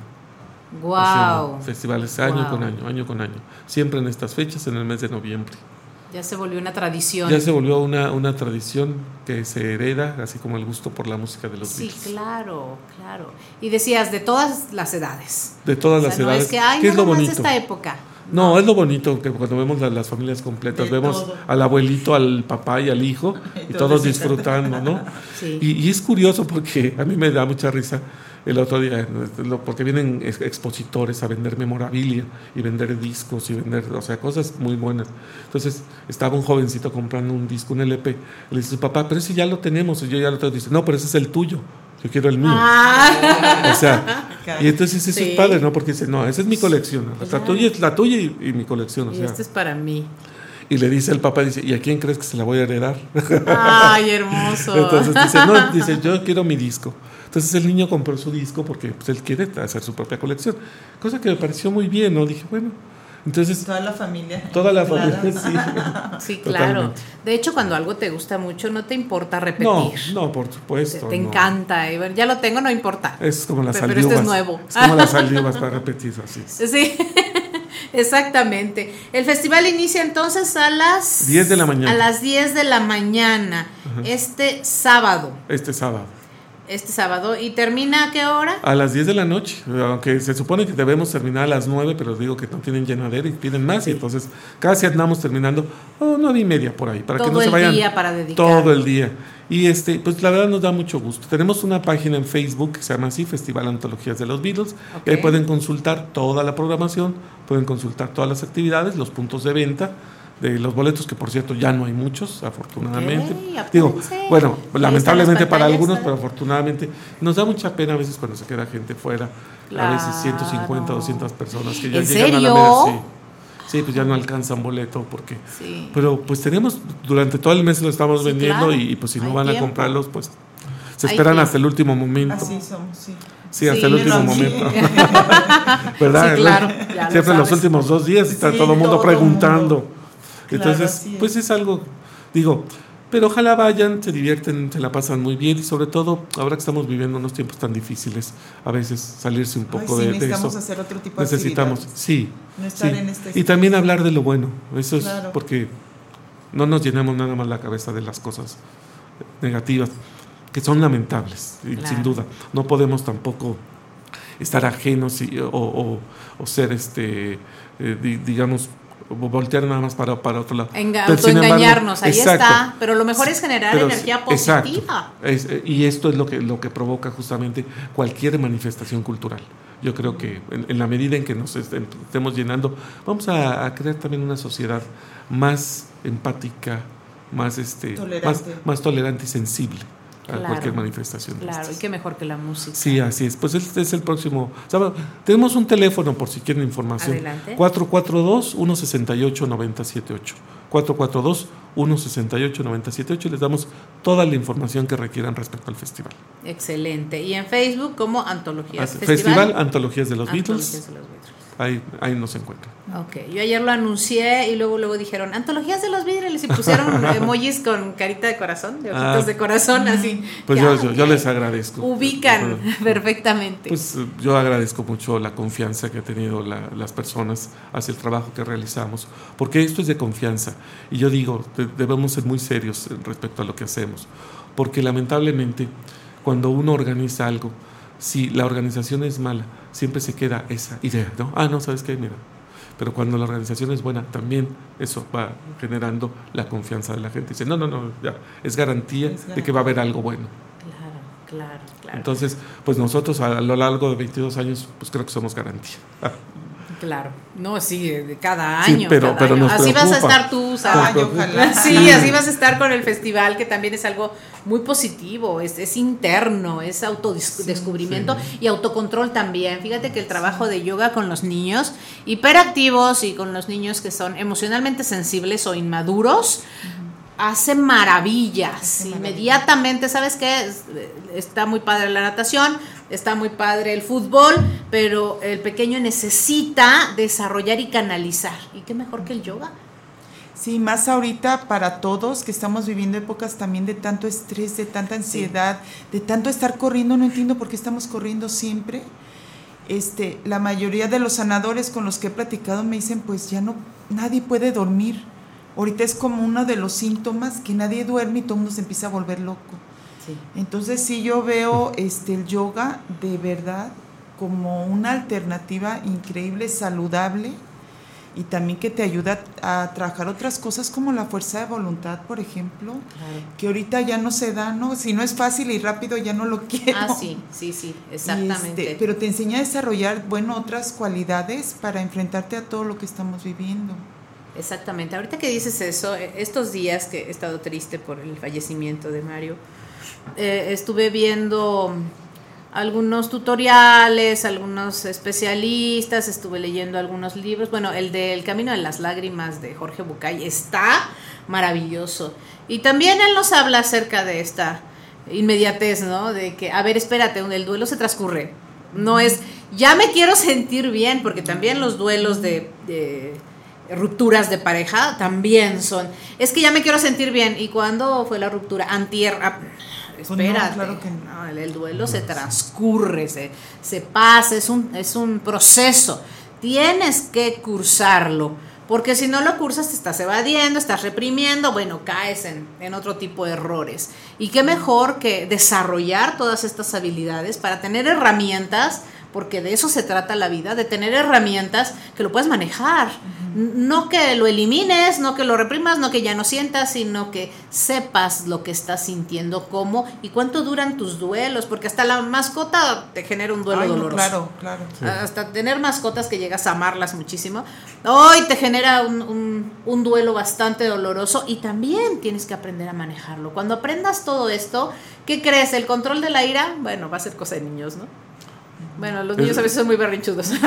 ¡Wow! festivales año Wow. con año, año con año. Siempre en estas fechas, en el mes de noviembre. Ya se volvió una tradición. Ya se volvió una, una tradición que se hereda, así como el gusto por la música de los Sí, Beatles. claro, claro. Y decías, de todas las edades. De todas O sea, las no edades. es que, ay, ¿Qué no es lo bonito? esta época. No, es lo bonito que cuando vemos la- las familias completas, De vemos todo. al abuelito, al papá y al hijo, y todos disfrutando, ¿no? Sí. Y, y es curioso porque a mí me da mucha risa el otro día, porque vienen ex- expositores a vender memorabilia y vender discos y vender, o sea, cosas muy buenas. Entonces estaba un jovencito comprando un disco, un LP, le dice, papá, pero ese ya lo tenemos, y yo ya lo tengo, dice, no, pero ese es el tuyo, yo quiero el mío. Ah. O sea, y entonces eso Sí. es padre, ¿no? Porque dice, no, esa es mi colección, la tuya es la tuya y, y mi colección, o Y sea. este es para mí. Y le dice el papá, dice, ¿y a quién crees que se la voy a heredar? Ay, hermoso. Entonces dice, no, dice, yo quiero mi disco. Entonces el niño compró su disco porque pues, él quiere hacer su propia colección. Cosa que me pareció muy bien, ¿no? Dije, bueno, entonces... Toda la familia. Toda la Claro. familia, sí. Sí, claro. Totalmente. De hecho, cuando algo te gusta mucho, no te importa repetir. No, no, por te, supuesto. te no. encanta. Y bueno, ya lo tengo, no importa. Es como las Pero- pero este es nuevo. Es como las saliuvas para repetir, así. Sí, exactamente. El festival inicia entonces a las 10 de la mañana. A las 10 de la mañana, Ajá. este sábado. Este sábado. Este sábado. ¿Y termina a qué hora? A las 10 de la noche, aunque se supone que debemos terminar a las 9, pero digo que no tienen llenadera y piden más, y entonces casi andamos terminando oh, 9 y media por ahí, para que Todo no se el vayan día para dedicar. todo el día. Y este, pues la verdad nos da mucho gusto. Tenemos una página en Facebook que se llama así, Festival Antologías de los Beatles, y ahí pueden consultar toda la programación, pueden consultar todas las actividades, los puntos de venta de los boletos, que por cierto ya no hay muchos, afortunadamente. Ok, Digo, bueno, lamentablemente para algunos, ¿no? pero afortunadamente nos da mucha pena a veces cuando se queda gente fuera, a veces 150, 200 personas que ya ¿En llegan a la mera, sí. Sí, pues ya no alcanzan boleto porque... Sí. Pero pues tenemos, durante todo el mes lo estamos Sí, vendiendo claro. y, y, pues si no Hay van tiempo. a comprarlos, pues se esperan hasta el último momento. Así somos, sí. Sí, hasta Sí, el último sí. momento. ¿Verdad? Sí, claro, ya lo Siempre los últimos dos días está Sí, todo el mundo todo preguntando. mundo. Claro, Entonces, es. pues es algo, digo, pero ojalá vayan, se divierten, se la pasan muy bien y sobre todo, ahora que estamos viviendo unos tiempos tan difíciles, a veces salirse un Ay, poco sí, de- de, necesitamos eso. hacer otro tipo de Necesitamos, sí. No estar sí. en este y también hablar de lo bueno, eso es porque no nos llenamos nada más la cabeza de las cosas negativas, que son lamentables, Claro. sin duda. No podemos tampoco estar ajenos y- o, o- o ser, este, eh, di- digamos, voltear nada más para, para otro lado. Enga- Pero, sin embargo, autoengañarnos, ahí exacto. está. Pero lo mejor es generar Pero- energía exacto. positiva. Es- eh, y esto es lo que, lo que provoca justamente cualquier manifestación cultural. Yo creo que en, en la medida en que nos est- estemos llenando, vamos a, a crear también una sociedad más empática, más, este, Tolerante. más, más tolerante y sensible a Claro. cualquier manifestación. Claro, y qué mejor que la música. Sí, así es. Pues este es el próximo sábado. Tenemos un teléfono por si quieren información. Adelante. 442-168-978. 442-168-978 y les damos toda la información que requieran respecto al festival. Excelente. Y en Facebook como Antologías Así- Festival Antologías de los Antologías Beatles. de los Beatles. Ahí, ahí nos encuentran. Ok, yo ayer lo anuncié y luego luego dijeron antologías de los Beatles y pusieron emojis con carita de corazón, de ojitos Ah. de corazón, así. Pues Ya, yo, yo, yo les agradezco. Ubican perfectamente. Pues eh, yo agradezco mucho la confianza que han tenido la- las personas hacia el trabajo que realizamos, porque esto es de confianza. Y yo digo, de- debemos ser muy serios respecto a lo que hacemos, porque lamentablemente cuando uno organiza algo, si la organización es mala, siempre se queda esa idea, ¿no? Ah, no, ¿sabes qué? Mira. Pero cuando la organización es buena, también eso va generando la confianza de la gente. Dice, no, no, no, ya, es garantía de que va a haber algo bueno. Claro, claro, claro. Entonces, pues nosotros a lo largo de 22 años, pues creo que somos garantía. Claro, no, sí, de cada Sí, año. pero- cada pero año. nos así vas a estar tú, ojalá. Sí, así vas a estar con el festival, que también es algo muy positivo, es, es interno, es autodescubrimiento y autocontrol también. Fíjate que el trabajo de yoga con los niños hiperactivos y con los niños que son emocionalmente sensibles o inmaduros, hace maravillas. Inmediatamente, ¿sabes qué? Es- Está muy padre la natación, está muy padre el fútbol, pero el pequeño necesita desarrollar y canalizar. ¿Y qué mejor que el yoga? Sí, más ahorita para todos que estamos viviendo épocas también de tanto estrés, de tanta ansiedad, de tanto estar corriendo, no entiendo por qué estamos corriendo siempre. Este, la mayoría de los sanadores con los que he platicado me dicen, pues ya no, nadie puede dormir. Ahorita es como uno de los síntomas que nadie duerme y todo el mundo se empieza a volver loco. Entonces sí yo veo este el yoga de verdad como una alternativa increíble, saludable y también que te ayuda a trabajar otras cosas como la fuerza de voluntad, por ejemplo, que ahorita ya no se da, ¿no? Si no es fácil y rápido ya no lo quiero. Ah, sí, sí, sí, Y, exactamente. este, pero te enseña a desarrollar, bueno, otras cualidades para enfrentarte a todo lo que estamos viviendo. Exactamente. Ahorita que dices eso, eh, estos días que he estado triste por el fallecimiento de Mario, eh, estuve viendo algunos tutoriales, algunos especialistas, estuve leyendo algunos libros. Bueno, el de El Camino de las Lágrimas de Jorge Bucay está maravilloso. Y también él nos habla acerca de esta inmediatez, ¿no? De que, a ver, espérate, el duelo se transcurre. No es, ya me quiero sentir bien, porque también los duelos de, de rupturas de pareja también son, es que ya me quiero sentir bien. ¿Y cuándo fue la ruptura? Antier. Ah, espérate. claro que No, el, el duelo se transcurre, se, se pasa, es un, es un proceso. Tienes que cursarlo. Porque si no lo cursas, te estás evadiendo, estás reprimiendo, bueno, caes en, en otro tipo de errores. Y qué mejor que desarrollar todas estas habilidades para tener herramientas, porque de eso se trata la vida, de tener herramientas que lo puedas manejar. No que lo elimines, no que lo reprimas, no que ya no sientas, sino que sepas lo que estás sintiendo, cómo y cuánto duran tus duelos, porque hasta la mascota te genera un duelo Ay, doloroso. claro, claro. Hasta tener mascotas que llegas a amarlas muchísimo. Hoy te genera un, un- un duelo bastante doloroso y también tienes que aprender a manejarlo. Cuando aprendas todo esto, ¿qué crees? ¿El control de la ira? Bueno, va a ser cosa de niños, ¿no? Bueno, los Es- niños a veces son muy berrinchudos. Es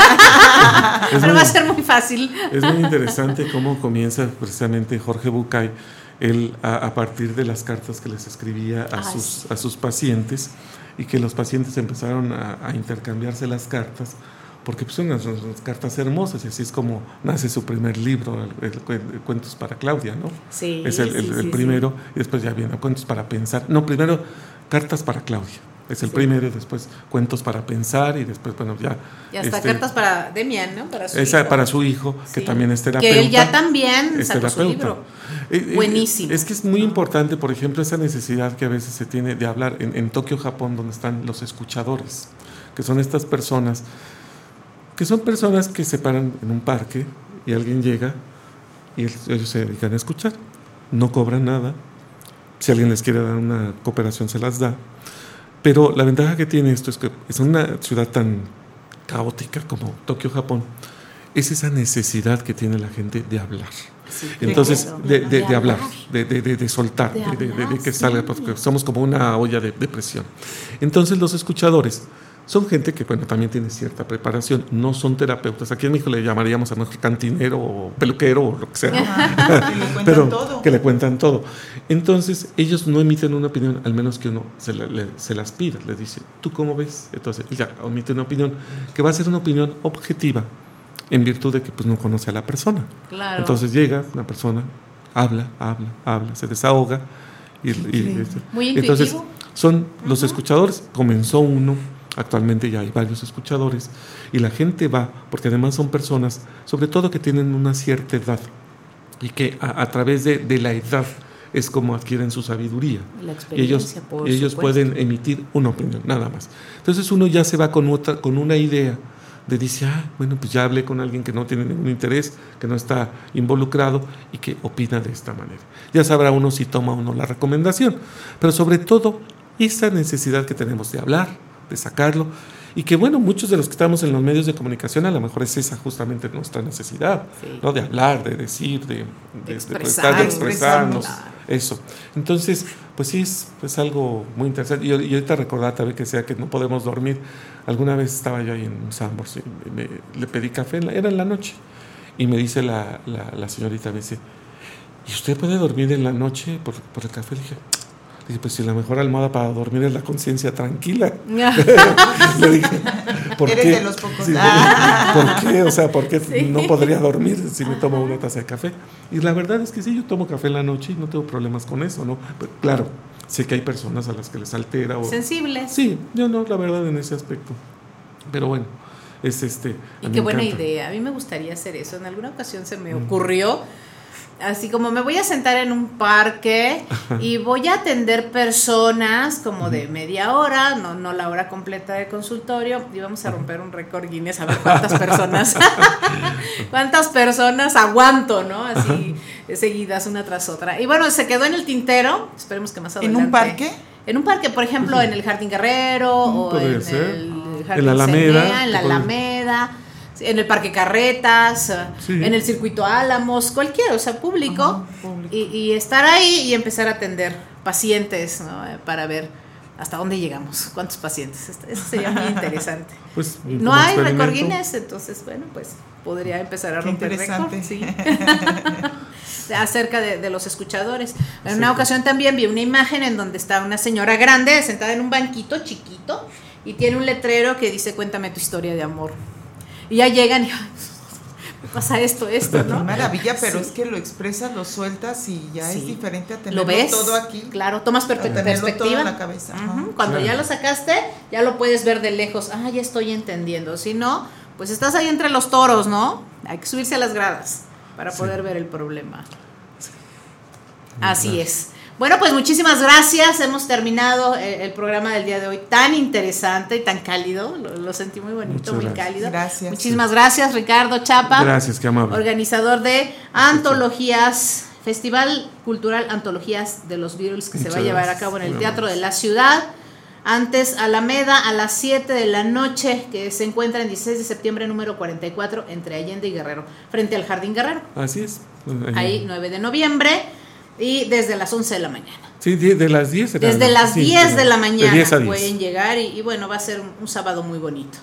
Pero muy- va a ser muy fácil. Es muy interesante cómo comienza precisamente Jorge Bucay, él a, a partir de las cartas que les escribía a, Ay, sus, a sus pacientes y que los pacientes empezaron a, a intercambiarse las cartas, porque pues, son unas, unas cartas hermosas y así es como nace su primer libro, el, el cuen- el Cuentos para Claudia, ¿no? Sí, es el, sí, sí, primero y después ya viene Cuentos para Pensar. No, primero Cartas para Claudia. Es el Sí. primero y después Cuentos para Pensar y después, bueno, ya... Y hasta este, cartas para Demian, ¿no? Para su esa hijo. para su hijo, que también es terapeuta. Que él ya también es sacó su libro. Eh, eh, Buenísimo. Es que es muy importante, por ejemplo, esa necesidad que a veces se tiene de hablar en, en Tokio, Japón, donde están los escuchadores, que son estas personas, que son personas que se paran en un parque y alguien llega y el- ellos se dedican a escuchar. No cobran nada. Si alguien les quiere dar una cooperación, se las da. Pero la ventaja que tiene esto es que es una ciudad tan caótica como Tokio, Japón, es esa necesidad que tiene la gente de hablar. Sí, Entonces, de, de- De de hablar, de, soltar, De que sí. salga, porque somos como una olla de presión. Entonces, los escuchadores son gente que, bueno, también tiene cierta preparación, no son terapeutas. Aquí en México le llamaríamos a nuestro cantinero o peluquero o lo que sea. Ajá, que le cuentan Pero todo. que le cuentan todo. Entonces, ellos no emiten una opinión, al menos que uno se, la- le- se las pida, le dice, ¿tú cómo ves? Entonces, ya emite una opinión, que va a ser una opinión objetiva, en virtud de que pues, no conoce a la persona. Claro. Entonces llega una persona, habla, habla, habla, se desahoga. Y, y- Increíble. Muy entonces, son los escuchadores, comenzó uno, actualmente ya hay varios escuchadores, y la gente va, porque además son personas, sobre todo que tienen una cierta edad, y que a, a través de, de la edad es como adquieren su sabiduría. La Y ellos, y ellos pueden emitir una opinión, nada más. Entonces uno ya se va con, otra, con una idea de dice, ah, bueno, pues ya hablé con alguien que no tiene ningún interés, que no está involucrado y que opina de esta manera. Ya sabrá uno si toma o no la recomendación, pero sobre todo esa necesidad que tenemos de hablar, de sacarlo, y que bueno, muchos de los que estamos en los medios de comunicación a lo mejor es esa justamente nuestra necesidad, Sí. ¿no? De hablar, de decir, de, de- de expresar, de expresarnos, eso. Entonces, pues sí, es pues algo muy interesante. Y, y ahorita recordar también que sea que no podemos dormir. Alguna vez estaba yo ahí en un Sambors y me- le pedí café, en la- era en la noche, y me dice la, la, la señorita, me dice, ¿y usted puede dormir en la noche por, por el café? Le dije, dije, pues si la mejor almohada para dormir es la conciencia tranquila. Le dije, ¿por Eres qué? de los pocos. Sí, Ah. ¿Por qué? O sea, ¿por qué Sí. no podría dormir si me tomo una taza de café? Y la verdad es que sí, yo tomo café en la noche y no tengo problemas con eso, ¿no? Pero, claro, sé que hay personas a las que les altera o... Sensibles. Sí, yo no, la verdad, en ese aspecto. Pero bueno, es este... Y qué buena encanta. idea. A mí me gustaría hacer eso. En alguna ocasión se me ocurrió. Así como me voy a sentar en un parque y voy a atender personas como de media hora, no, no la hora completa de consultorio, y vamos a romper un récord Guinness a ver cuántas personas, cuántas personas aguanto, ¿no? Así seguidas una tras otra. Y bueno, se quedó en el tintero, esperemos que más ¿En adelante. un parque? En un parque, por ejemplo, en el Jardín Guerrero o podría en ser. el En Jardín la Alameda, Cenea, en la Alameda, en el Parque Carretas, Sí. en el Circuito Álamos, cualquiera, o sea, público, Y, y estar ahí y empezar a atender pacientes ¿no? Para ver hasta dónde llegamos, cuántos pacientes. Eso sería muy interesante. Pues, No hay récord Guinness, entonces, bueno, pues podría empezar a Qué romper récord. Sí. Acerca de, de los escuchadores. En una ocasión también vi una imagen en donde está una señora grande sentada en un banquito chiquito y tiene un letrero que dice cuéntame tu historia de amor. Y ya llegan y "Ay, me pasa esto, esto, Qué ¿no? maravilla, pero Sí. es que lo expresas, lo sueltas y ya Sí. es diferente a tenerlo ¿Lo ves? todo aquí. Claro, tomas tenerlo perspectiva. todo en la cabeza. Cuando ya lo sacaste, ya lo puedes ver de lejos. Ah, ya estoy entendiendo. Si no, pues estás ahí entre los toros, ¿no? Hay que subirse a las gradas para poder ver el problema. Así es. Bueno, pues muchísimas gracias. Hemos terminado eh, el programa del día de hoy tan interesante y tan cálido. Lo, lo sentí muy bonito, Muchas muy gracias. cálido. Gracias. Muchísimas gracias, Ricardo Chapa. Gracias, qué amable. Organizador de Antologías, Festival Cultural Antologías de los Beatles que se va a llevar a cabo en el muy Teatro de la Ciudad. Antes Alameda a las 7 de la noche, que se encuentra en 16 de septiembre número 44 entre Allende y Guerrero, frente al Jardín Guerrero. Así es. Ahí 9 de noviembre y desde las 11 de la mañana. Sí, de las 10. era- Desde las sí, 10 de la de mañana 10 a 10. pueden llegar y, y bueno, va a ser un, un sábado muy bonito.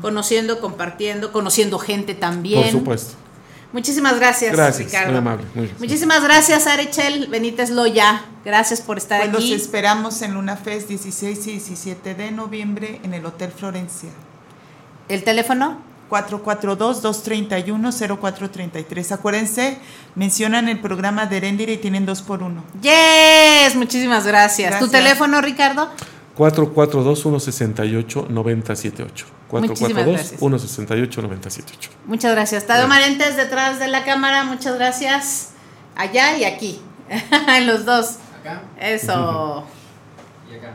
Conociendo, compartiendo, conociendo gente también. Por supuesto. Muchísimas gracias, Gracias, Ricardo. muy amable. Muy. Muchísimas gracias, Arechel Benítez Loya. Gracias por estar Pues los aquí. esperamos en Luna Fest 16 y 17 de noviembre en el Hotel Florencia. ¿El teléfono? 442-231-0433. Acuérdense, mencionan el programa de Erendira y tienen dos por uno. Yes, muchísimas gracias. ¿Tu Gracias. teléfono, Ricardo? 442-168-978. Muchísimas gracias. 442-168-978. Muchas gracias. Tadeo Marentes detrás de la cámara, muchas gracias. Allá y aquí. en los dos. Acá. Eso. Y acá.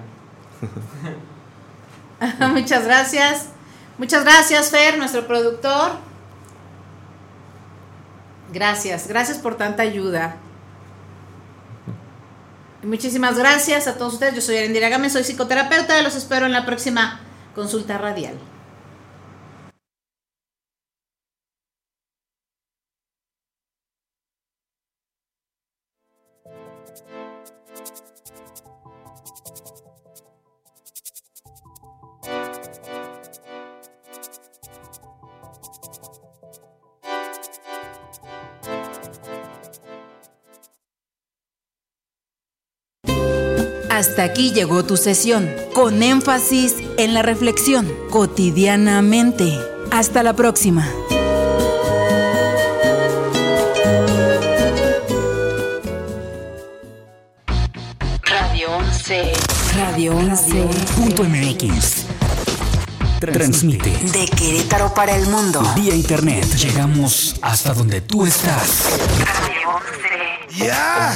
muchas gracias. Muchas gracias, Fer, nuestro productor. Gracias, gracias por tanta ayuda. Y muchísimas gracias a todos ustedes. Yo soy Arendira Gámez, soy psicoterapeuta. Los espero en la próxima consulta radial. Hasta aquí llegó tu sesión, con énfasis en la reflexión, cotidianamente. Hasta la próxima. Radio 11. Radio 11. Punto MX. Transmite. De Querétaro para el mundo. Vía internet. Llegamos hasta donde tú estás. Yeah.